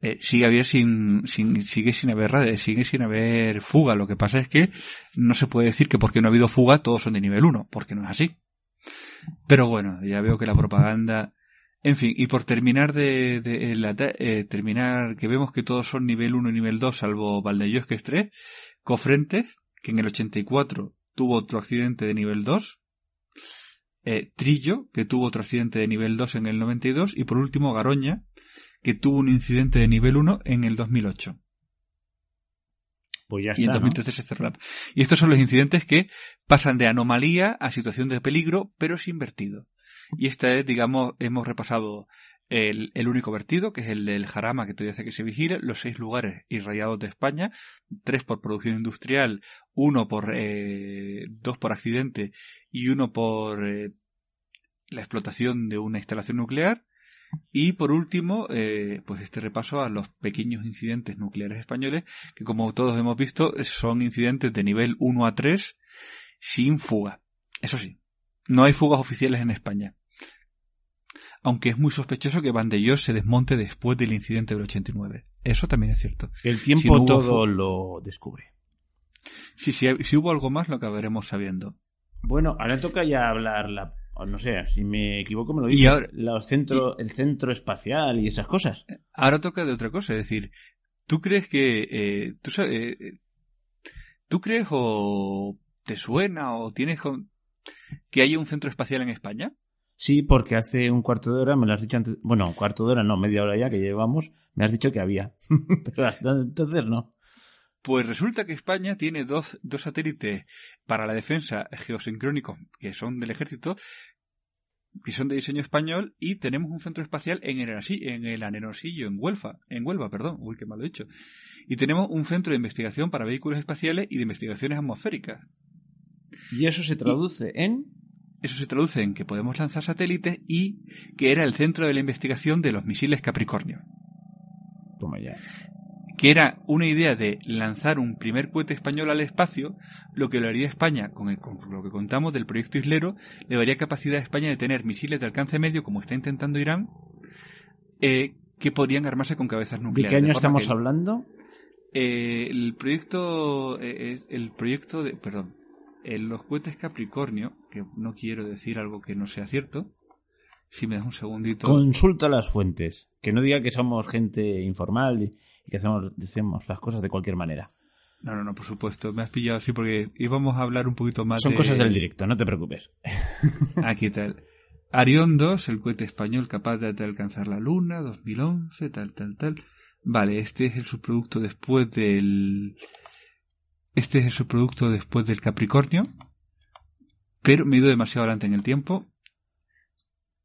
eh, sigue, sin, sin, sigue sin haber sigue sin haber fuga. Lo que pasa es que no se puede decir que porque no ha habido fuga todos son de nivel 1, porque no es así. Pero bueno, ya veo que la propaganda, en fin, y por terminar de, de, eh, terminar que vemos que todos son nivel 1 y nivel 2 salvo Valdellós que es 3, Cofrentes, que en el 84 tuvo otro accidente de nivel 2, eh, Trillo, que tuvo otro accidente de nivel 2 en el 92, y por último Garoña, que tuvo un incidente de nivel 1 en el 2008. Pues ya está, y en 2013 se cerró. Y estos son los incidentes que pasan de anomalía a situación de peligro, pero es invertido. Y esta es, digamos, hemos repasado el, único vertido, que es el del Jarama, que todavía hace que se vigile, los seis lugares irradiados de España, tres por producción industrial, uno por, eh, dos por accidente y uno por eh, la explotación de una instalación nuclear, y por último, eh, pues este repaso a los pequeños incidentes nucleares españoles, que como todos hemos visto, son incidentes de nivel 1 a 3 sin fuga. Eso sí, no hay fugas oficiales en España. Aunque es muy sospechoso que Vandellós se desmonte después del incidente del 89. Eso también es cierto. El tiempo todo lo descubre. Sí, sí, si hubo algo más lo acabaremos sabiendo. Bueno, ahora toca ya hablar la no sé, si me equivoco me lo dices, centro, el centro espacial y esas cosas. Ahora toca de otra cosa, es decir, ¿tú crees que, eh, tú, sabes, eh, tú crees o te suena o tienes que haya un centro espacial en España? Sí, porque hace un cuarto de hora me lo has dicho antes, bueno, un cuarto de hora no, media hora ya que llevamos, me has dicho que había, pero entonces no. Pues resulta que España tiene dos, dos satélites para la defensa geosincrónicos que son del ejército, que son de diseño español, y tenemos un centro espacial en el, en el Anenosillo, en Huelva, en Huelva, perdón, uy, qué mal lo he dicho. Y tenemos un centro de investigación para vehículos espaciales y de investigaciones atmosféricas. ¿Y eso se traduce en? Eso se traduce en que podemos lanzar satélites y que era el centro de la investigación de los misiles Capricornio. Toma ya que era una idea de lanzar un primer cohete español al espacio, lo que lo haría España, con, lo que contamos del proyecto Islero, le daría capacidad a España de tener misiles de alcance medio, como está intentando Irán, eh, que podrían armarse con cabezas ¿De nucleares. qué año de estamos que- hablando? Eh, el proyecto, eh, el proyecto de, perdón, en los cohetes Capricornio, que no quiero decir algo que no sea cierto, si me das un segundito. Consulta las fuentes. Que no diga que somos gente informal y, que hacemos, hacemos las cosas de cualquier manera. No, no, no, por supuesto, me has pillado así porque íbamos a hablar un poquito más Son de... cosas del directo, no te preocupes. Aquí tal. Arión 2, el cohete español capaz de alcanzar la Luna, 2011, tal, tal, tal. Vale, este es el subproducto después del... Este es el subproducto después del Capricornio. Pero me he ido demasiado adelante en el tiempo.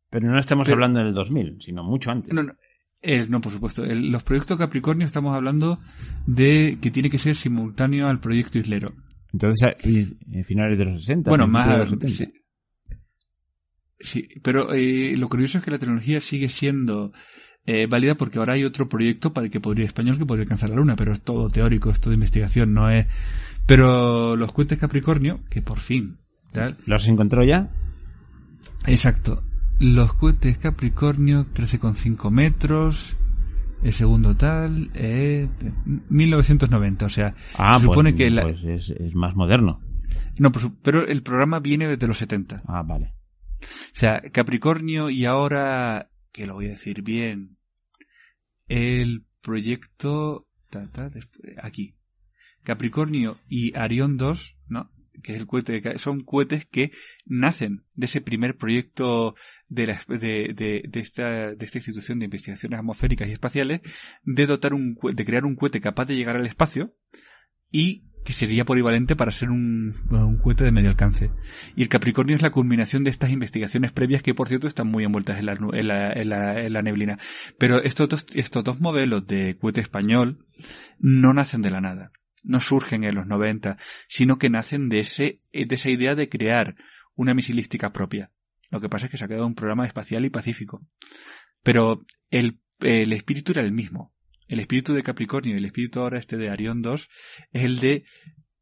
Pero no estamos Pero- hablando del 2000, sino mucho antes. No, no, eh, no por supuesto. El- los proyectos Capricornio estamos hablando de que tiene que ser simultáneo al proyecto Islero. Entonces, a a finales de los 60. Bueno, más... de los 70. Sí, Sí, pero eh, lo curioso es que la tecnología sigue siendo eh, válida porque ahora hay otro proyecto para el que podría español que podría alcanzar la luna, pero es todo teórico, es todo investigación, no es. Pero los cohetes Capricornio, que por fin, tal, ¿Los encontró ya? exacto, los cohetes Capricornio 13,5 metros, el segundo tal, eh, 1990, o sea, Ah, se supone pues, que la- pues es, es más moderno. no, pero el programa viene desde los 70. Ah, vale. O sea, Capricornio y ahora, que lo voy a decir bien, el proyecto, aquí, Capricornio y Arión 2, ¿no? Que es el cohete, son cohetes que nacen de ese primer proyecto de, la, de, de, de esta, de esta institución de investigaciones atmosféricas y espaciales, de dotar un, de crear un cohete capaz de llegar al espacio y que sería polivalente para ser un, un cohete de medio alcance. Y el Capricornio es la culminación de estas investigaciones previas que, por cierto, están muy envueltas en la neblina. Pero estos dos, estos dos modelos de cohete español no nacen de la nada. No surgen en los 90, sino que nacen de, ese, de esa idea de crear una misilística propia. Lo que pasa es que se ha quedado un programa espacial y pacífico. Pero el, el espíritu era el mismo. El espíritu de Capricornio y el espíritu ahora este de Arión 2 es el de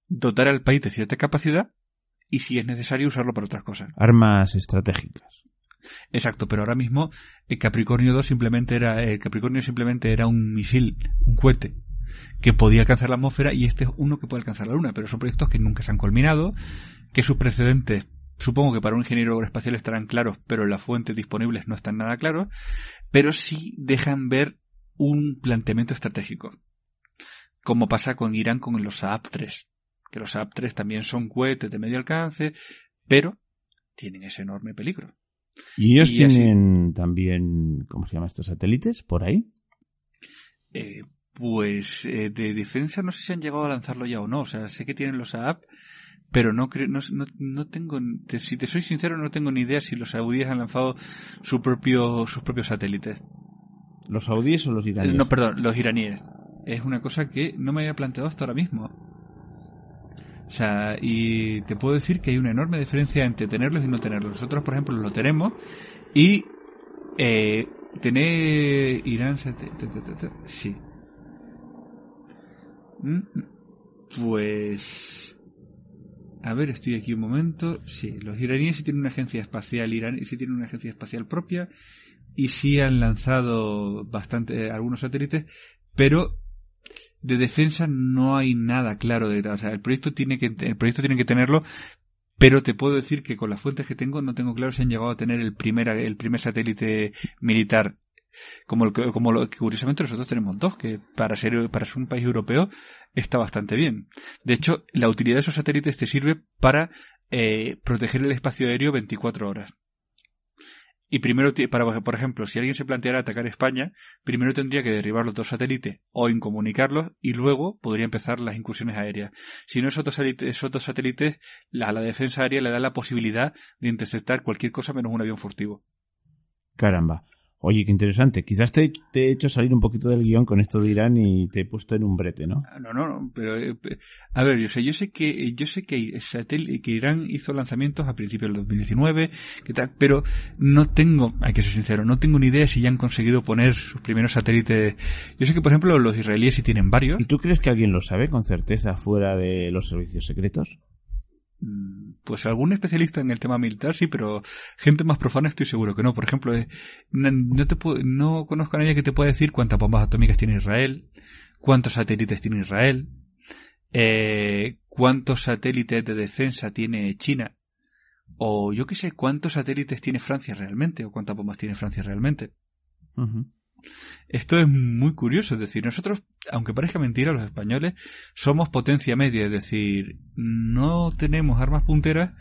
dotar al país de cierta capacidad y si es necesario usarlo para otras cosas. Armas estratégicas. Exacto, pero ahora mismo el Capricornio 2 simplemente era el Capricornio simplemente era un misil, un cohete que podía alcanzar la atmósfera y este es uno que puede alcanzar la luna, pero son proyectos que nunca se han culminado, que sus precedentes supongo que para un ingeniero aeroespacial estarán claros, pero en las fuentes disponibles no están nada claros, pero sí dejan ver un planteamiento estratégico, como pasa con Irán con los Saab 3, que los Saab 3 también son cohetes de medio alcance, pero tienen ese enorme peligro. ¿Y ellos Y así- tienen también, ¿cómo se llaman estos satélites? ¿Por ahí? Eh, pues eh, de defensa no sé si han llegado a lanzarlo ya o no. O sea, sé que tienen los AAP, pero no, creo, no, no, no tengo, te- si te soy sincero, no tengo ni idea si los saudíes han lanzado su propio, sus propios satélites. ¿Los saudíes o los Eh, iraníes? no, perdón, los iraníes. Es una cosa que no me había planteado hasta ahora mismo. O sea, y te puedo decir que hay una enorme diferencia entre tenerlos y no tenerlos. Nosotros, por ejemplo, lo tenemos y eh, tener Irán... Sí. Mm, Pues... A ver, estoy aquí un momento. Sí, los iraníes sí tienen una agencia espacial iraní, sí tienen una agencia espacial propia y sí han lanzado bastante algunos satélites, pero de defensa no hay nada claro de o sea, el proyecto tiene que el proyecto tiene que tenerlo, pero te puedo decir que con las fuentes que tengo no tengo claro si han llegado a tener el primer el primer satélite militar como el como lo curiosamente nosotros tenemos dos que para ser para ser un país europeo está bastante bien. De hecho, la utilidad de esos satélites te sirve para eh, proteger el espacio aéreo 24 horas. Y primero, para, por ejemplo, si alguien se planteara atacar España, primero tendría que derribar los dos satélites o incomunicarlos y luego podría empezar las incursiones aéreas. Si no, esos dos satélites, esos dos satélites la, la defensa aérea le da la posibilidad de interceptar cualquier cosa menos un avión furtivo. Caramba. Oye, qué interesante. Quizás te, te he hecho salir un poquito del guion con esto de Irán y te he puesto en un brete, ¿no? Ah, No, no, no, pero eh, a ver, yo sé, yo sé que eh, yo sé que satel- que Irán hizo lanzamientos a principios del 2019, que tal, pero no tengo, hay que ser sincero, no tengo ni idea si ya han conseguido poner sus primeros satélites. Yo sé que por ejemplo los israelíes sí tienen varios. ¿Y tú crees que alguien lo sabe con certeza fuera de los servicios secretos? Mm, pues algún especialista en el tema militar sí, pero gente más profana estoy seguro que no. Por ejemplo, eh, no, te no conozco a nadie que te pueda decir cuántas bombas atómicas tiene Israel, cuántos satélites tiene Israel, eh, cuántos satélites de defensa tiene China, o yo qué sé, cuántos satélites tiene Francia realmente, o cuántas bombas tiene Francia realmente. Esto es muy curioso, es decir, nosotros, aunque parezca mentira, los españoles somos potencia media, es decir, no tenemos armas punteras,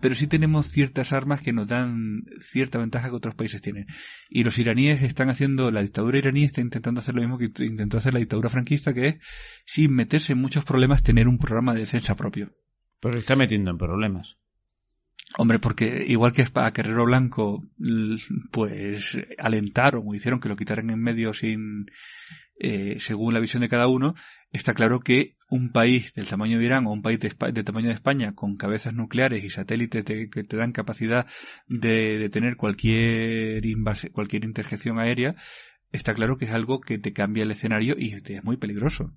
pero sí tenemos ciertas armas que nos dan cierta ventaja que otros países tienen. Y los iraníes están haciendo, la dictadura iraní está intentando hacer lo mismo que intentó hacer la dictadura franquista, que es, sin meterse en muchos problemas, tener un programa de defensa propio. Pero se está metiendo en problemas. Hombre, porque igual que a Guerrero Blanco, pues alentaron o hicieron que lo quitaran en medio sin, eh, según la visión de cada uno, está claro que un país del tamaño de Irán o un país de, tamaño de España con cabezas nucleares y satélites que te dan capacidad de, de tener cualquier, cualquier interjección aérea, está claro que es algo que te cambia el escenario y es muy peligroso.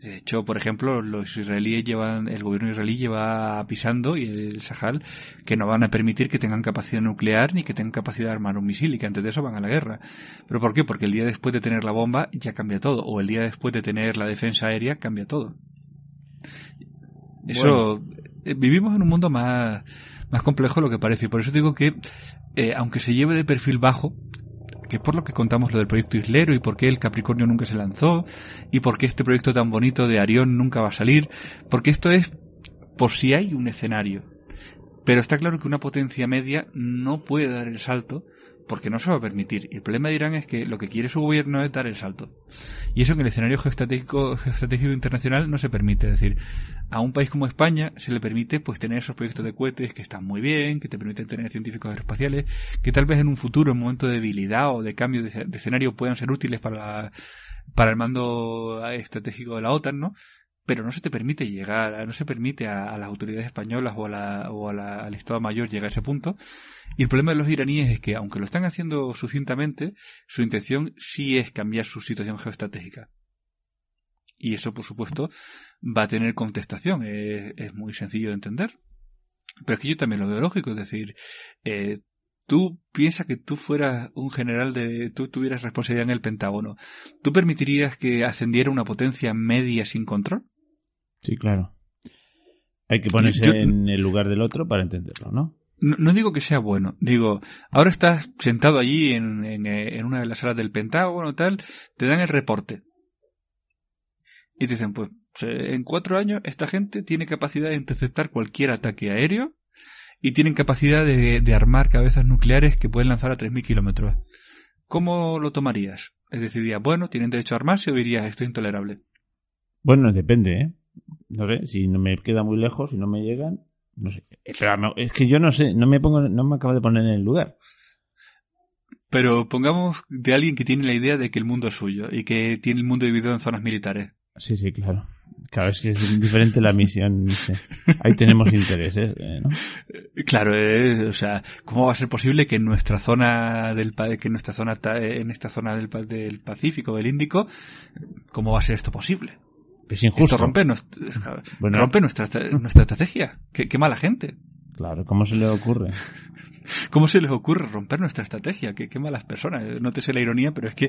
De hecho, por ejemplo, los israelíes llevan, el gobierno israelí lleva pisando y el Sahel que no van a permitir que tengan capacidad nuclear ni que tengan capacidad de armar un misil y que antes de eso van a la guerra. ¿Pero por qué? Porque el día después de tener la bomba ya cambia todo, o el día después de tener la defensa aérea cambia todo. Eso, eh, vivimos en un mundo más, más complejo de lo que parece y por eso digo que, eh, aunque se lleve de perfil bajo, que por lo que contamos lo del proyecto Islero y por qué el Capricornio nunca se lanzó y por qué este proyecto tan bonito de Arión nunca va a salir, porque esto es por si hay un escenario. Pero está claro que una potencia media no puede dar el salto porque no se va a permitir. Y el problema de Irán es que lo que quiere su gobierno es dar el salto. Y eso en el escenario geoestratégico, geoestratégico internacional no se permite. Es decir, a un país como España se le permite pues tener esos proyectos de cohetes que están muy bien, que te permiten tener científicos aeroespaciales, que tal vez en un futuro, en un momento de debilidad o de cambio de, escenario puedan ser útiles para, para el mando estratégico de la OTAN, ¿no? Pero no se te permite llegar, no se permite a, las autoridades españolas o, o al Estado Mayor llegar a ese punto. Y el problema de los iraníes es que, aunque lo están haciendo sucintamente, su intención sí es cambiar su situación geoestratégica. Y eso, por supuesto, va a tener contestación. Es, muy sencillo de entender. Pero es que yo también lo veo lógico, es decir, eh, tú piensas que tú fueras un general de, tú tuvieras responsabilidad en el Pentágono, ¿tú permitirías que ascendiera una potencia media sin control? Sí, claro. Hay que ponerse en el lugar del otro para entenderlo, ¿no? No, digo que sea bueno, digo, ahora estás sentado allí en, en, una de las salas del Pentágono, tal, te dan el reporte. Y te dicen, pues, en cuatro años esta gente tiene capacidad de interceptar cualquier ataque aéreo y tienen capacidad de, de armar cabezas nucleares que pueden lanzar a 3.000 kilómetros. ¿Cómo lo tomarías? Es decir, bueno, tienen derecho a armarse o dirías, esto es intolerable. Bueno, depende, ¿eh? No sé, si no me queda muy lejos, si no me llegan, no sé. es que yo no sé, no me pongo, no me acabo de poner en el lugar. Pero pongamos de alguien que tiene la idea de que el mundo es suyo y que tiene el mundo dividido en zonas militares. Sí, sí, claro. Cada vez que es diferente la misión. Ahí tenemos intereses, eh, ¿no? Claro, eh, o sea, ¿cómo va a ser posible que en nuestra zona del que en nuestra zona en esta zona del, del Pacífico, del Índico, cómo va a ser esto posible? Es injusto. rompe, nuestra, rompe nuestra, nuestra estrategia. Qué, qué, mala gente. Claro, ¿cómo se le ocurre? ¿Cómo se les ocurre romper nuestra estrategia? Qué, qué malas personas. No te sé la ironía, pero es que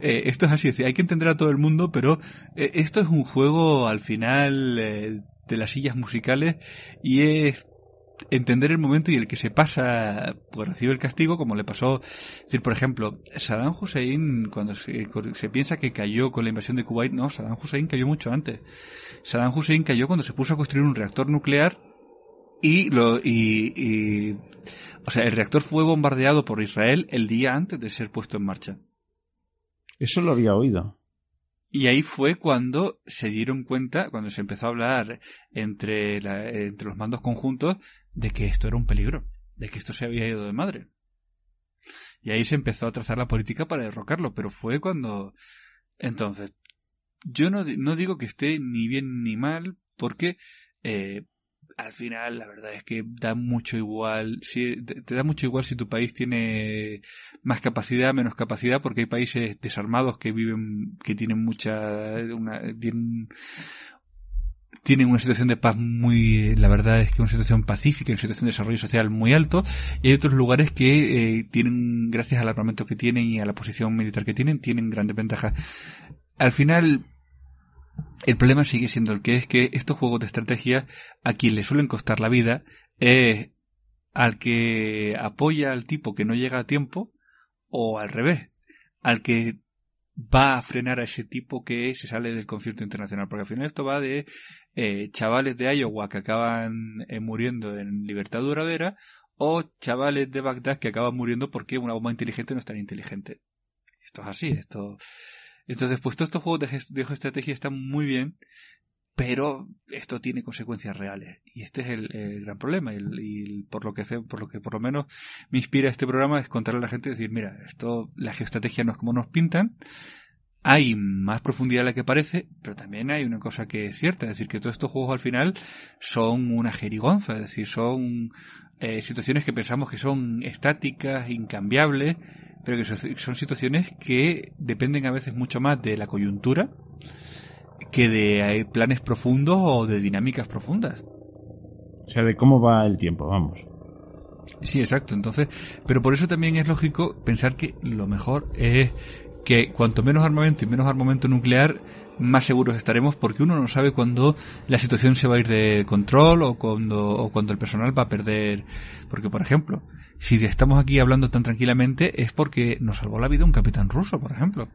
eh, esto es así. hay que entender a todo el mundo, pero eh, esto es un juego al final eh, de las sillas musicales y es entender el momento y el que se pasa pues recibe el castigo como le pasó decir por ejemplo Saddam Hussein cuando se, piensa que cayó con la invasión de Kuwait no Saddam Hussein cayó mucho antes. Saddam Hussein cayó cuando se puso a construir un reactor nuclear y lo y, o sea el reactor fue bombardeado por Israel el día antes de ser puesto en marcha. Eso lo había oído. Y ahí fue cuando se dieron cuenta, cuando se empezó a hablar entre, entre los mandos conjuntos, de que esto era un peligro, de que esto se había ido de madre. Y ahí se empezó a trazar la política para derrocarlo, pero fue cuando... Entonces, yo no, no digo que esté ni bien ni mal, porque eh, al final la verdad es que da mucho igual, si, te, da mucho igual si tu país tiene más capacidad, menos capacidad, porque hay países desarmados que viven, que tienen mucha, una, tienen tienen una situación de paz muy, la verdad es que una situación pacífica, una situación de desarrollo social muy alto, y hay otros lugares que eh, tienen, gracias al armamento que tienen y a la posición militar que tienen, tienen grandes ventajas. Al final, el problema sigue siendo el que es que estos juegos de estrategia, a quien le suelen costar la vida, es al que apoya al tipo que no llega a tiempo, o al revés, al que va a frenar a ese tipo que se sale del concierto internacional. Porque al final esto va de eh, chavales de Iowa que acaban eh, muriendo en libertad duradera o chavales de Bagdad que acaban muriendo porque una bomba inteligente no es tan inteligente. Esto es así, esto... Entonces, pues todos estos juegos de, de están muy bien, pero esto tiene consecuencias reales. Y este es el, gran problema. Y, por lo que por lo que por lo menos me inspira este programa es contarle a la gente decir mira esto la geoestrategia no es como nos pintan hay más profundidad de la que parece pero también hay una cosa que es cierta es decir que todos estos juegos al final son una jerigonza es decir son eh, situaciones que pensamos que son estáticas incambiables pero que son situaciones que dependen a veces mucho más de la coyuntura que de planes profundos o de dinámicas profundas. O sea, de cómo va el tiempo, vamos. Sí, exacto. Entonces, pero por eso también es lógico pensar que lo mejor es que cuanto menos armamento y menos armamento nuclear, más seguros estaremos porque uno no sabe cuándo la situación se va a ir de control o cuando, o cuando el personal va a perder. Porque, por ejemplo, si estamos aquí hablando tan tranquilamente es porque nos salvó la vida un capitán ruso, por ejemplo.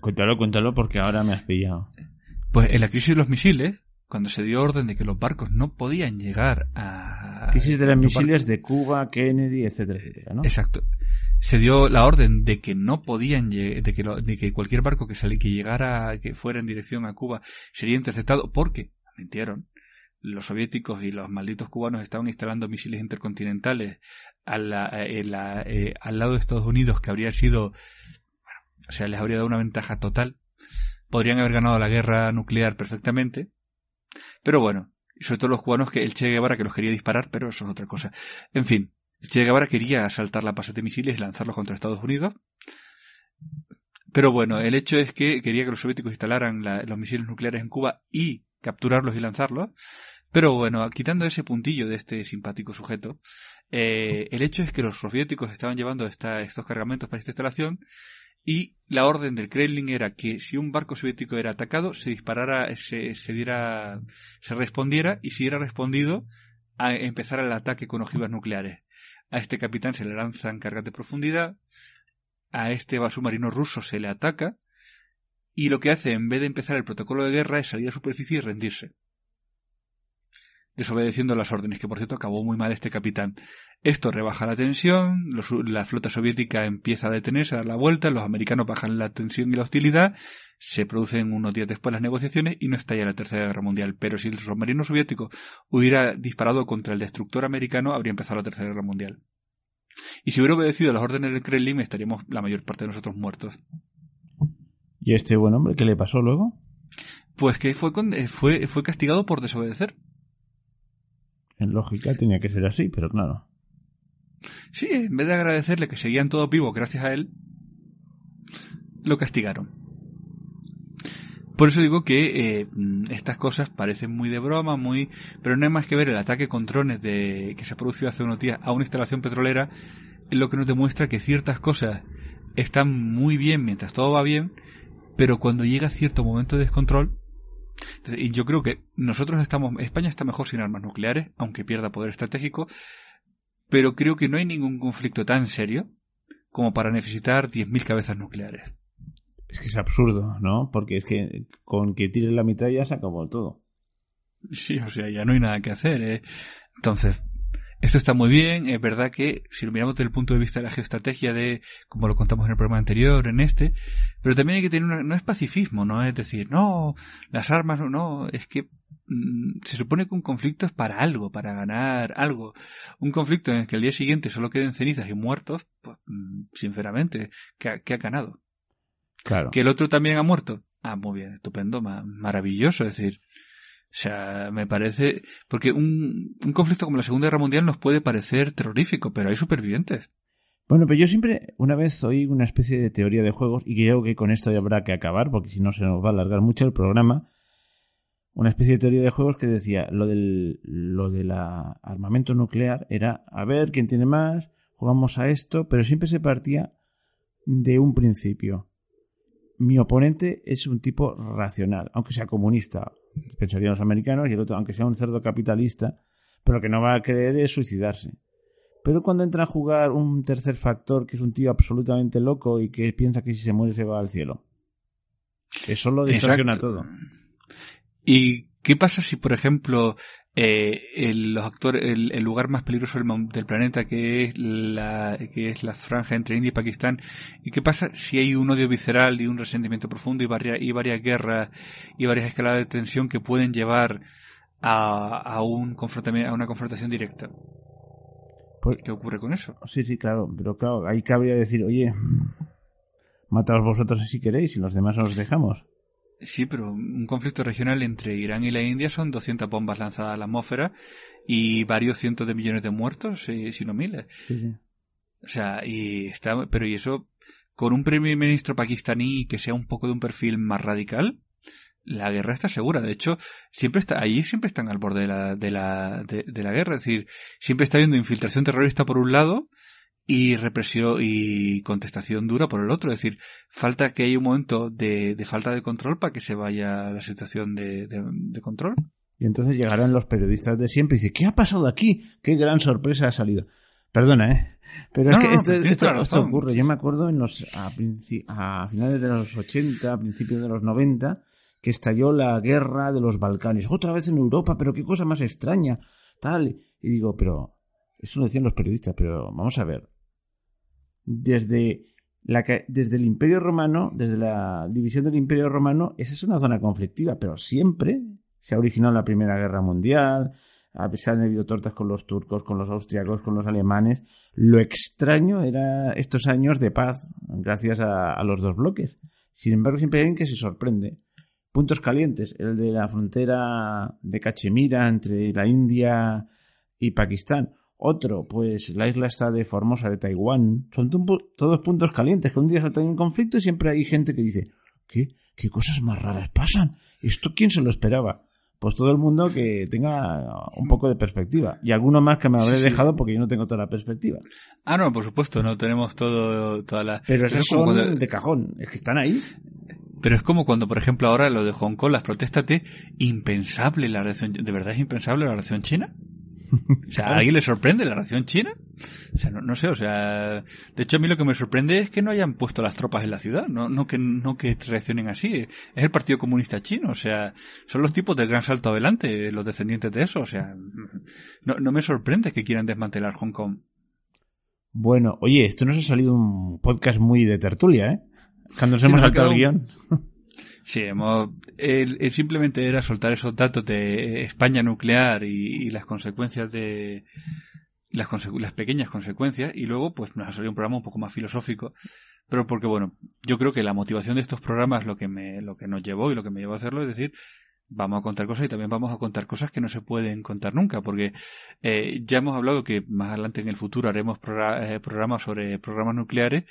Cuéntalo, cuéntalo porque ahora me has pillado. Pues en la crisis de los misiles, cuando se dio orden de que los barcos no podían llegar a... Crisis de los misiles de Cuba, Kennedy, etcétera, etcétera, ¿no? Exacto. Se dio la orden de que no podían, de que, de que cualquier barco que, saliera, que llegara, que fuera en dirección a Cuba, sería interceptado porque, mintieron, los soviéticos y los malditos cubanos estaban instalando misiles intercontinentales eh, al lado de Estados Unidos, que habría sido o sea, les habría dado una ventaja total. Podrían haber ganado la guerra nuclear perfectamente. Pero bueno, sobre todo los cubanos que el Che Guevara que los quería disparar, pero eso es otra cosa. En fin, Che Guevara quería asaltar la base de misiles y lanzarlos contra Estados Unidos. Pero bueno, el hecho es que quería que los soviéticos instalaran los misiles nucleares en Cuba y capturarlos y lanzarlos. Pero bueno, quitando ese puntillo de este simpático sujeto, eh, el hecho es que los soviéticos estaban llevando estos cargamentos para esta instalación y la orden del Kremlin era que si un barco soviético era atacado, se disparara, se, se diera, se respondiera y si era respondido, a empezar el ataque con ojivas nucleares. A este capitán se le lanzan cargas de profundidad, a este submarino ruso se le ataca, y lo que hace en vez de empezar el protocolo de guerra es salir a superficie y rendirse desobedeciendo las órdenes, que por cierto acabó muy mal este capitán. Esto rebaja la tensión, la flota soviética empieza a detenerse, a dar la vuelta, los americanos bajan la tensión y la hostilidad, se producen unos días después las negociaciones y no estalla la Tercera Guerra Mundial. Pero si el submarino soviético hubiera disparado contra el destructor americano, habría empezado la Tercera Guerra Mundial. Y si hubiera obedecido las órdenes del Kremlin, estaríamos la mayor parte de nosotros muertos. ¿Y este buen hombre qué le pasó luego? Pues que fue, eh, fue, fue castigado por desobedecer. En lógica tenía que ser así, pero claro. Sí, en vez de agradecerle que seguían todos vivos gracias a él, lo castigaron. Por eso digo que eh, estas cosas parecen muy de broma, muy, pero no hay más que ver el ataque con drones de que se ha producido hace unos días a una instalación petrolera, lo que nos demuestra que ciertas cosas están muy bien mientras todo va bien, pero cuando llega cierto momento de descontrol, y yo creo que nosotros estamos, España está mejor sin armas nucleares, aunque pierda poder estratégico, pero creo que no hay ningún conflicto tan serio como para necesitar 10.000 cabezas nucleares. Es que es absurdo, ¿no? Porque es que con que tires la mitad ya se acabó todo. Sí, o sea, ya no hay nada que hacer. ¿eh? Entonces, esto está muy bien, es verdad que si lo miramos desde el punto de vista de la geoestrategia de, como lo contamos en el programa anterior, en este, pero también hay que tener una, no es pacifismo, no es decir, no, las armas, no, no, es que mm, se supone que un conflicto es para algo, para ganar algo. Un conflicto en el que al día siguiente solo queden cenizas y muertos, pues, mm, sinceramente, ¿qué ha, ha ganado? Claro. Que el otro también ha muerto. Ah, muy bien, estupendo, maravilloso, es decir, o sea, me parece. Porque un, conflicto como la Segunda Guerra Mundial nos puede parecer terrorífico, pero hay supervivientes. Bueno, pero yo siempre, una vez oí una especie de teoría de juegos, y creo que con esto ya habrá que acabar, porque si no se nos va a alargar mucho el programa. una especie de teoría de juegos que decía lo del lo del armamento nuclear era a ver quién tiene más, jugamos a esto, pero siempre se partía de un principio. Mi oponente es un tipo racional, aunque sea comunista, pensarían los americanos, y el otro, aunque sea un cerdo capitalista, pero lo que no va a creer es suicidarse. Pero cuando entra a jugar un tercer factor, que es un tío absolutamente loco y que piensa que si se muere se va al cielo. Eso lo distorsiona todo. ¿Y qué pasa si, por ejemplo, eh, el, los actores, el, lugar más peligroso del, planeta, que es, la, que es la franja entre India y Pakistán, ¿y qué pasa si hay un odio visceral y un resentimiento profundo y varias, y varias guerras y varias escaladas de tensión que pueden llevar a, a, un a una confrontación directa? Pues, ¿Qué ocurre con eso? Sí, sí, claro, pero claro, ahí cabría decir, oye, mataos vosotros si queréis y los demás os dejamos. Sí, pero un conflicto regional entre Irán y la India son 200 bombas lanzadas a la atmósfera y varios cientos de millones de muertos, eh, si no miles. Sí, sí. O sea, y está, pero y eso, con un primer ministro pakistaní que sea un poco de un perfil más radical, la guerra está segura. De hecho, siempre está, allí siempre están al borde de la, de la, de la guerra. Es decir, siempre está habiendo infiltración terrorista por un lado y represión y contestación dura por el otro. Es decir, falta que haya un momento de, falta de control para que se vaya la situación de, control. Y entonces llegarán los periodistas de siempre y dicen, ¿qué ha pasado aquí? ¿Qué gran sorpresa ha salido? Perdona, ¿eh? Pero es que esto, ocurre. Yo me acuerdo en los, a, a, finales de los 80, a principios de los 90, que estalló la guerra de los Balcanes. Otra vez en Europa, pero qué cosa más extraña. Tal. Y digo, pero eso lo decían los periodistas, pero vamos a ver desde, la, desde el Imperio Romano, desde la división del Imperio Romano, esa es una zona conflictiva, pero siempre se ha originado la Primera Guerra Mundial, se han habido tortas con los turcos, con los austriacos, con los alemanes. Lo extraño era estos años de paz, gracias a, los dos bloques. Sin embargo, siempre hay alguien que se sorprende. Puntos calientes, el de la frontera de Cachemira entre la India y Pakistán, otro, pues la isla está de Formosa, de Taiwán. Son todos puntos calientes que un día saltan en conflicto y siempre hay gente que dice, ¿qué? ¿Qué cosas más raras pasan? ¿Esto quién se lo esperaba? Pues todo el mundo que tenga un poco de perspectiva. Y alguno más que me habré dejado porque yo no tengo toda la perspectiva. Ah, no, por supuesto, no tenemos todo, toda la... Pero esos son de cajón, es que están ahí. Pero es como cuando, por ejemplo, ahora lo de Hong Kong, las protestas de impensable la reacción, ¿de verdad es impensable la reacción china? O sea, ¿a alguien le sorprende la reacción china? O sea, no, sé, o sea, de hecho a mí lo que me sorprende es que no hayan puesto las tropas en la ciudad, no, no que no que reaccionen así. Es el Partido Comunista Chino, o sea, son los tipos del gran salto adelante, los descendientes de eso, o sea, no, no me sorprende que quieran desmantelar Hong Kong. Bueno, oye, esto nos ha salido un podcast muy de tertulia, ¿eh? Cuando nos hemos saltado el guion. Sí, hemos, simplemente era soltar esos datos de España nuclear y, las consecuencias de las, las pequeñas consecuencias y luego pues nos ha salido un programa un poco más filosófico, pero porque bueno, yo creo que la motivación de estos programas lo que me lo que nos llevó y lo que me llevó a hacerlo es decir, vamos a contar cosas y también vamos a contar cosas que no se pueden contar nunca, porque eh, ya hemos hablado que más adelante en el futuro haremos eh, programas sobre programas nucleares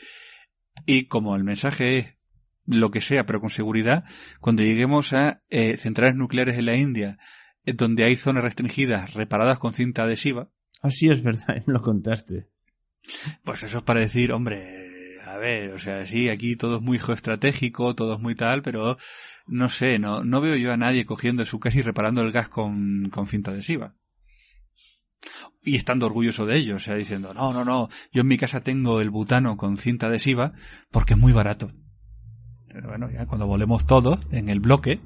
y como el mensaje es lo que sea, pero con seguridad, cuando lleguemos a eh, centrales nucleares en la India, eh, donde hay zonas restringidas reparadas con cinta adhesiva. Así es verdad, me lo contaste. Pues eso es para decir, hombre, a ver, o sea, sí, aquí todo es muy geoestratégico, todo es muy tal, pero no sé, no, no veo yo a nadie cogiendo su casa y reparando el gas con, con cinta adhesiva y estando orgulloso de ello, o sea, diciendo, no, no, no, yo en mi casa tengo el butano con cinta adhesiva porque es muy barato. Pero bueno, ya cuando volemos todos en el bloque,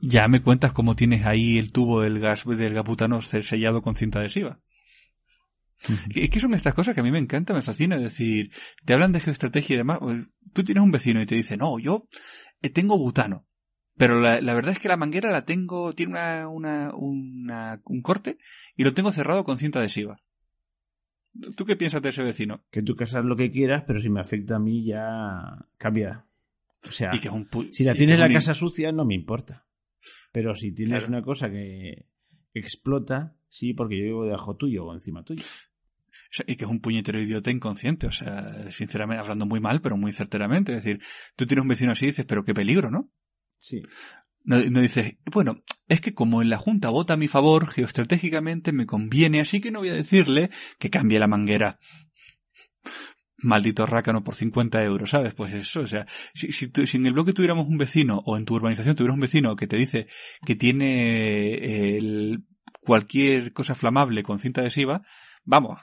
ya me cuentas cómo tienes ahí el tubo del gas del gaputano sellado con cinta adhesiva. Es que son estas cosas que a mí me encanta, me fascina. Es decir, te hablan de geoestrategia y demás. Tú tienes un vecino y te dice, no, yo eh, tengo butano. Pero la, verdad es que la manguera la tengo, tiene una, una, una, un corte y lo tengo cerrado con cinta adhesiva. ¿Tú qué piensas de ese vecino? Que tú casas lo que quieras, pero si me afecta a mí ya cambia. O sea, si la tienes la casa sucia no me importa. Pero si tienes una cosa que explota, sí, porque yo vivo debajo tuyo o encima tuyo. Y que es un puñetero idiota inconsciente, o sea, sinceramente, hablando muy mal, pero muy certeramente. Es decir, tú tienes un vecino así y dices, pero qué peligro, ¿no? Sí. No, no dices, bueno, es que como en la Junta vota a mi favor, geoestratégicamente me conviene, así que no voy a decirle que cambie la manguera maldito rácano por 50 euros, ¿sabes? Pues eso, o sea, si, si, en el bloque tuviéramos un vecino o en tu urbanización tuvieras un vecino que te dice que tiene el, cualquier cosa flamable con cinta adhesiva, vamos,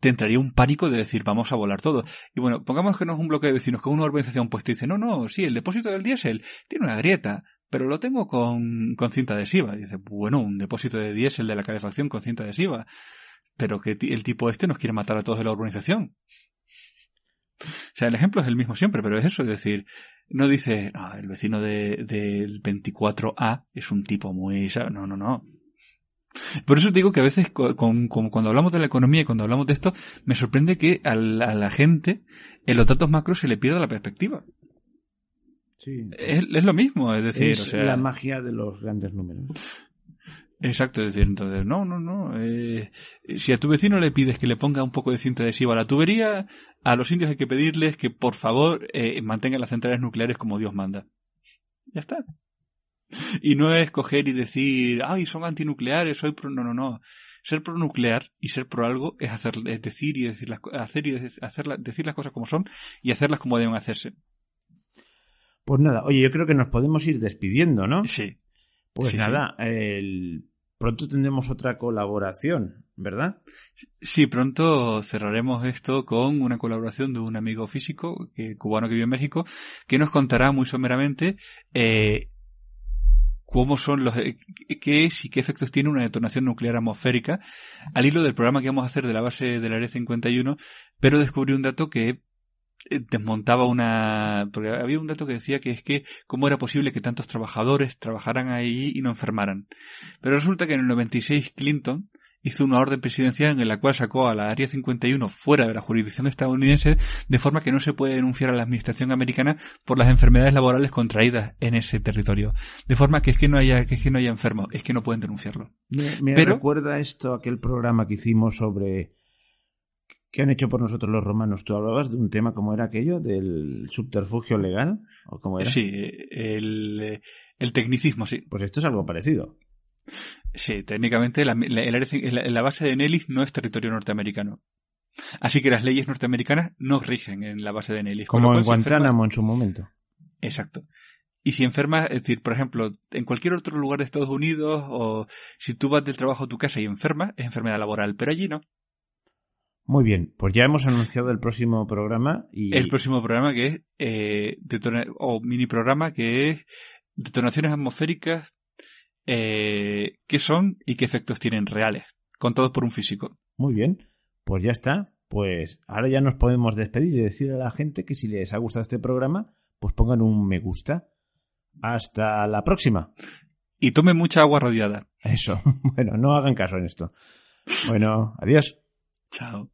te entraría un pánico de decir vamos a volar todo. Y bueno, pongamos que no es un bloque de vecinos, que una urbanización pues te dice, no, no, sí, el depósito del diésel tiene una grieta, pero lo tengo con, cinta adhesiva. Y dice, bueno, un depósito de diésel de la calefacción con cinta adhesiva. Pero que el tipo este nos quiere matar a todos de la urbanización. O sea, el ejemplo es el mismo siempre, pero es eso, es decir, no dice, ah, el vecino de, del 24A es un tipo muy... No, no, no. Por eso digo que a veces cuando hablamos de la economía y cuando hablamos de esto, me sorprende que a la, gente en los datos macros se le pierda la perspectiva. Sí. Es, lo mismo, es decir... Es la magia de los grandes números. Exacto, es decir, entonces, no, no, no. Eh, si a tu vecino le pides que le ponga un poco de cinta adhesiva a la tubería, a los indios hay que pedirles que por favor eh, mantengan las centrales nucleares como Dios manda. Ya está. Y no es coger y decir, ay, son antinucleares, soy pro... No, no, no. Ser pronuclear y ser pro algo es, hacer, es decir y decir las, hacer y hacer, decir las cosas como son y hacerlas como deben hacerse. Pues nada, oye, yo creo que nos podemos ir despidiendo, ¿no? Sí. Pues nada, el pronto tendremos otra colaboración, ¿verdad? Sí, pronto cerraremos esto con una colaboración de un amigo físico que, cubano que vive en México, que nos contará muy someramente eh, cómo son los, eh, qué es y qué efectos tiene una detonación nuclear atmosférica, al hilo del programa que vamos a hacer de la base del Área 51, pero descubrí un dato que eh, desmontaba una porque había un dato que decía que es que cómo era posible que tantos trabajadores trabajaran ahí y no enfermaran pero resulta que en el 96 Clinton hizo una orden presidencial en la cual sacó a la Área 51 fuera de la jurisdicción estadounidense de forma que no se puede denunciar a la administración americana por las enfermedades laborales contraídas en ese territorio. De forma que es que no haya, que es que no haya enfermos, es que no pueden denunciarlo. Me, recuerda esto aquel programa que hicimos sobre ¿Qué han hecho por nosotros los romanos? Tú hablabas de un tema como era aquello, del subterfugio legal, o cómo era. Sí, el, el tecnicismo, sí. Pues esto es algo parecido. Sí, técnicamente la, la, base de Nellis no es territorio norteamericano. Así que las leyes norteamericanas no rigen en la base de Nellis. Como en Guantánamo en su momento. Exacto. Y si enfermas, es decir, por ejemplo, en cualquier otro lugar de Estados Unidos, o si tú vas del trabajo a tu casa y enfermas, es enfermedad laboral, pero allí no. Muy bien, pues ya hemos anunciado el próximo programa y... El próximo programa que es, eh, o mini programa que es detonaciones atmosféricas, eh, qué son y qué efectos tienen reales, contados por un físico. Muy bien, pues ya está. Pues ahora ya nos podemos despedir y decir a la gente que si les ha gustado este programa, pues pongan un me gusta. Hasta la próxima. Y tomen mucha agua radiada. Eso. Bueno, no hagan caso en esto. Bueno, adiós. Chao.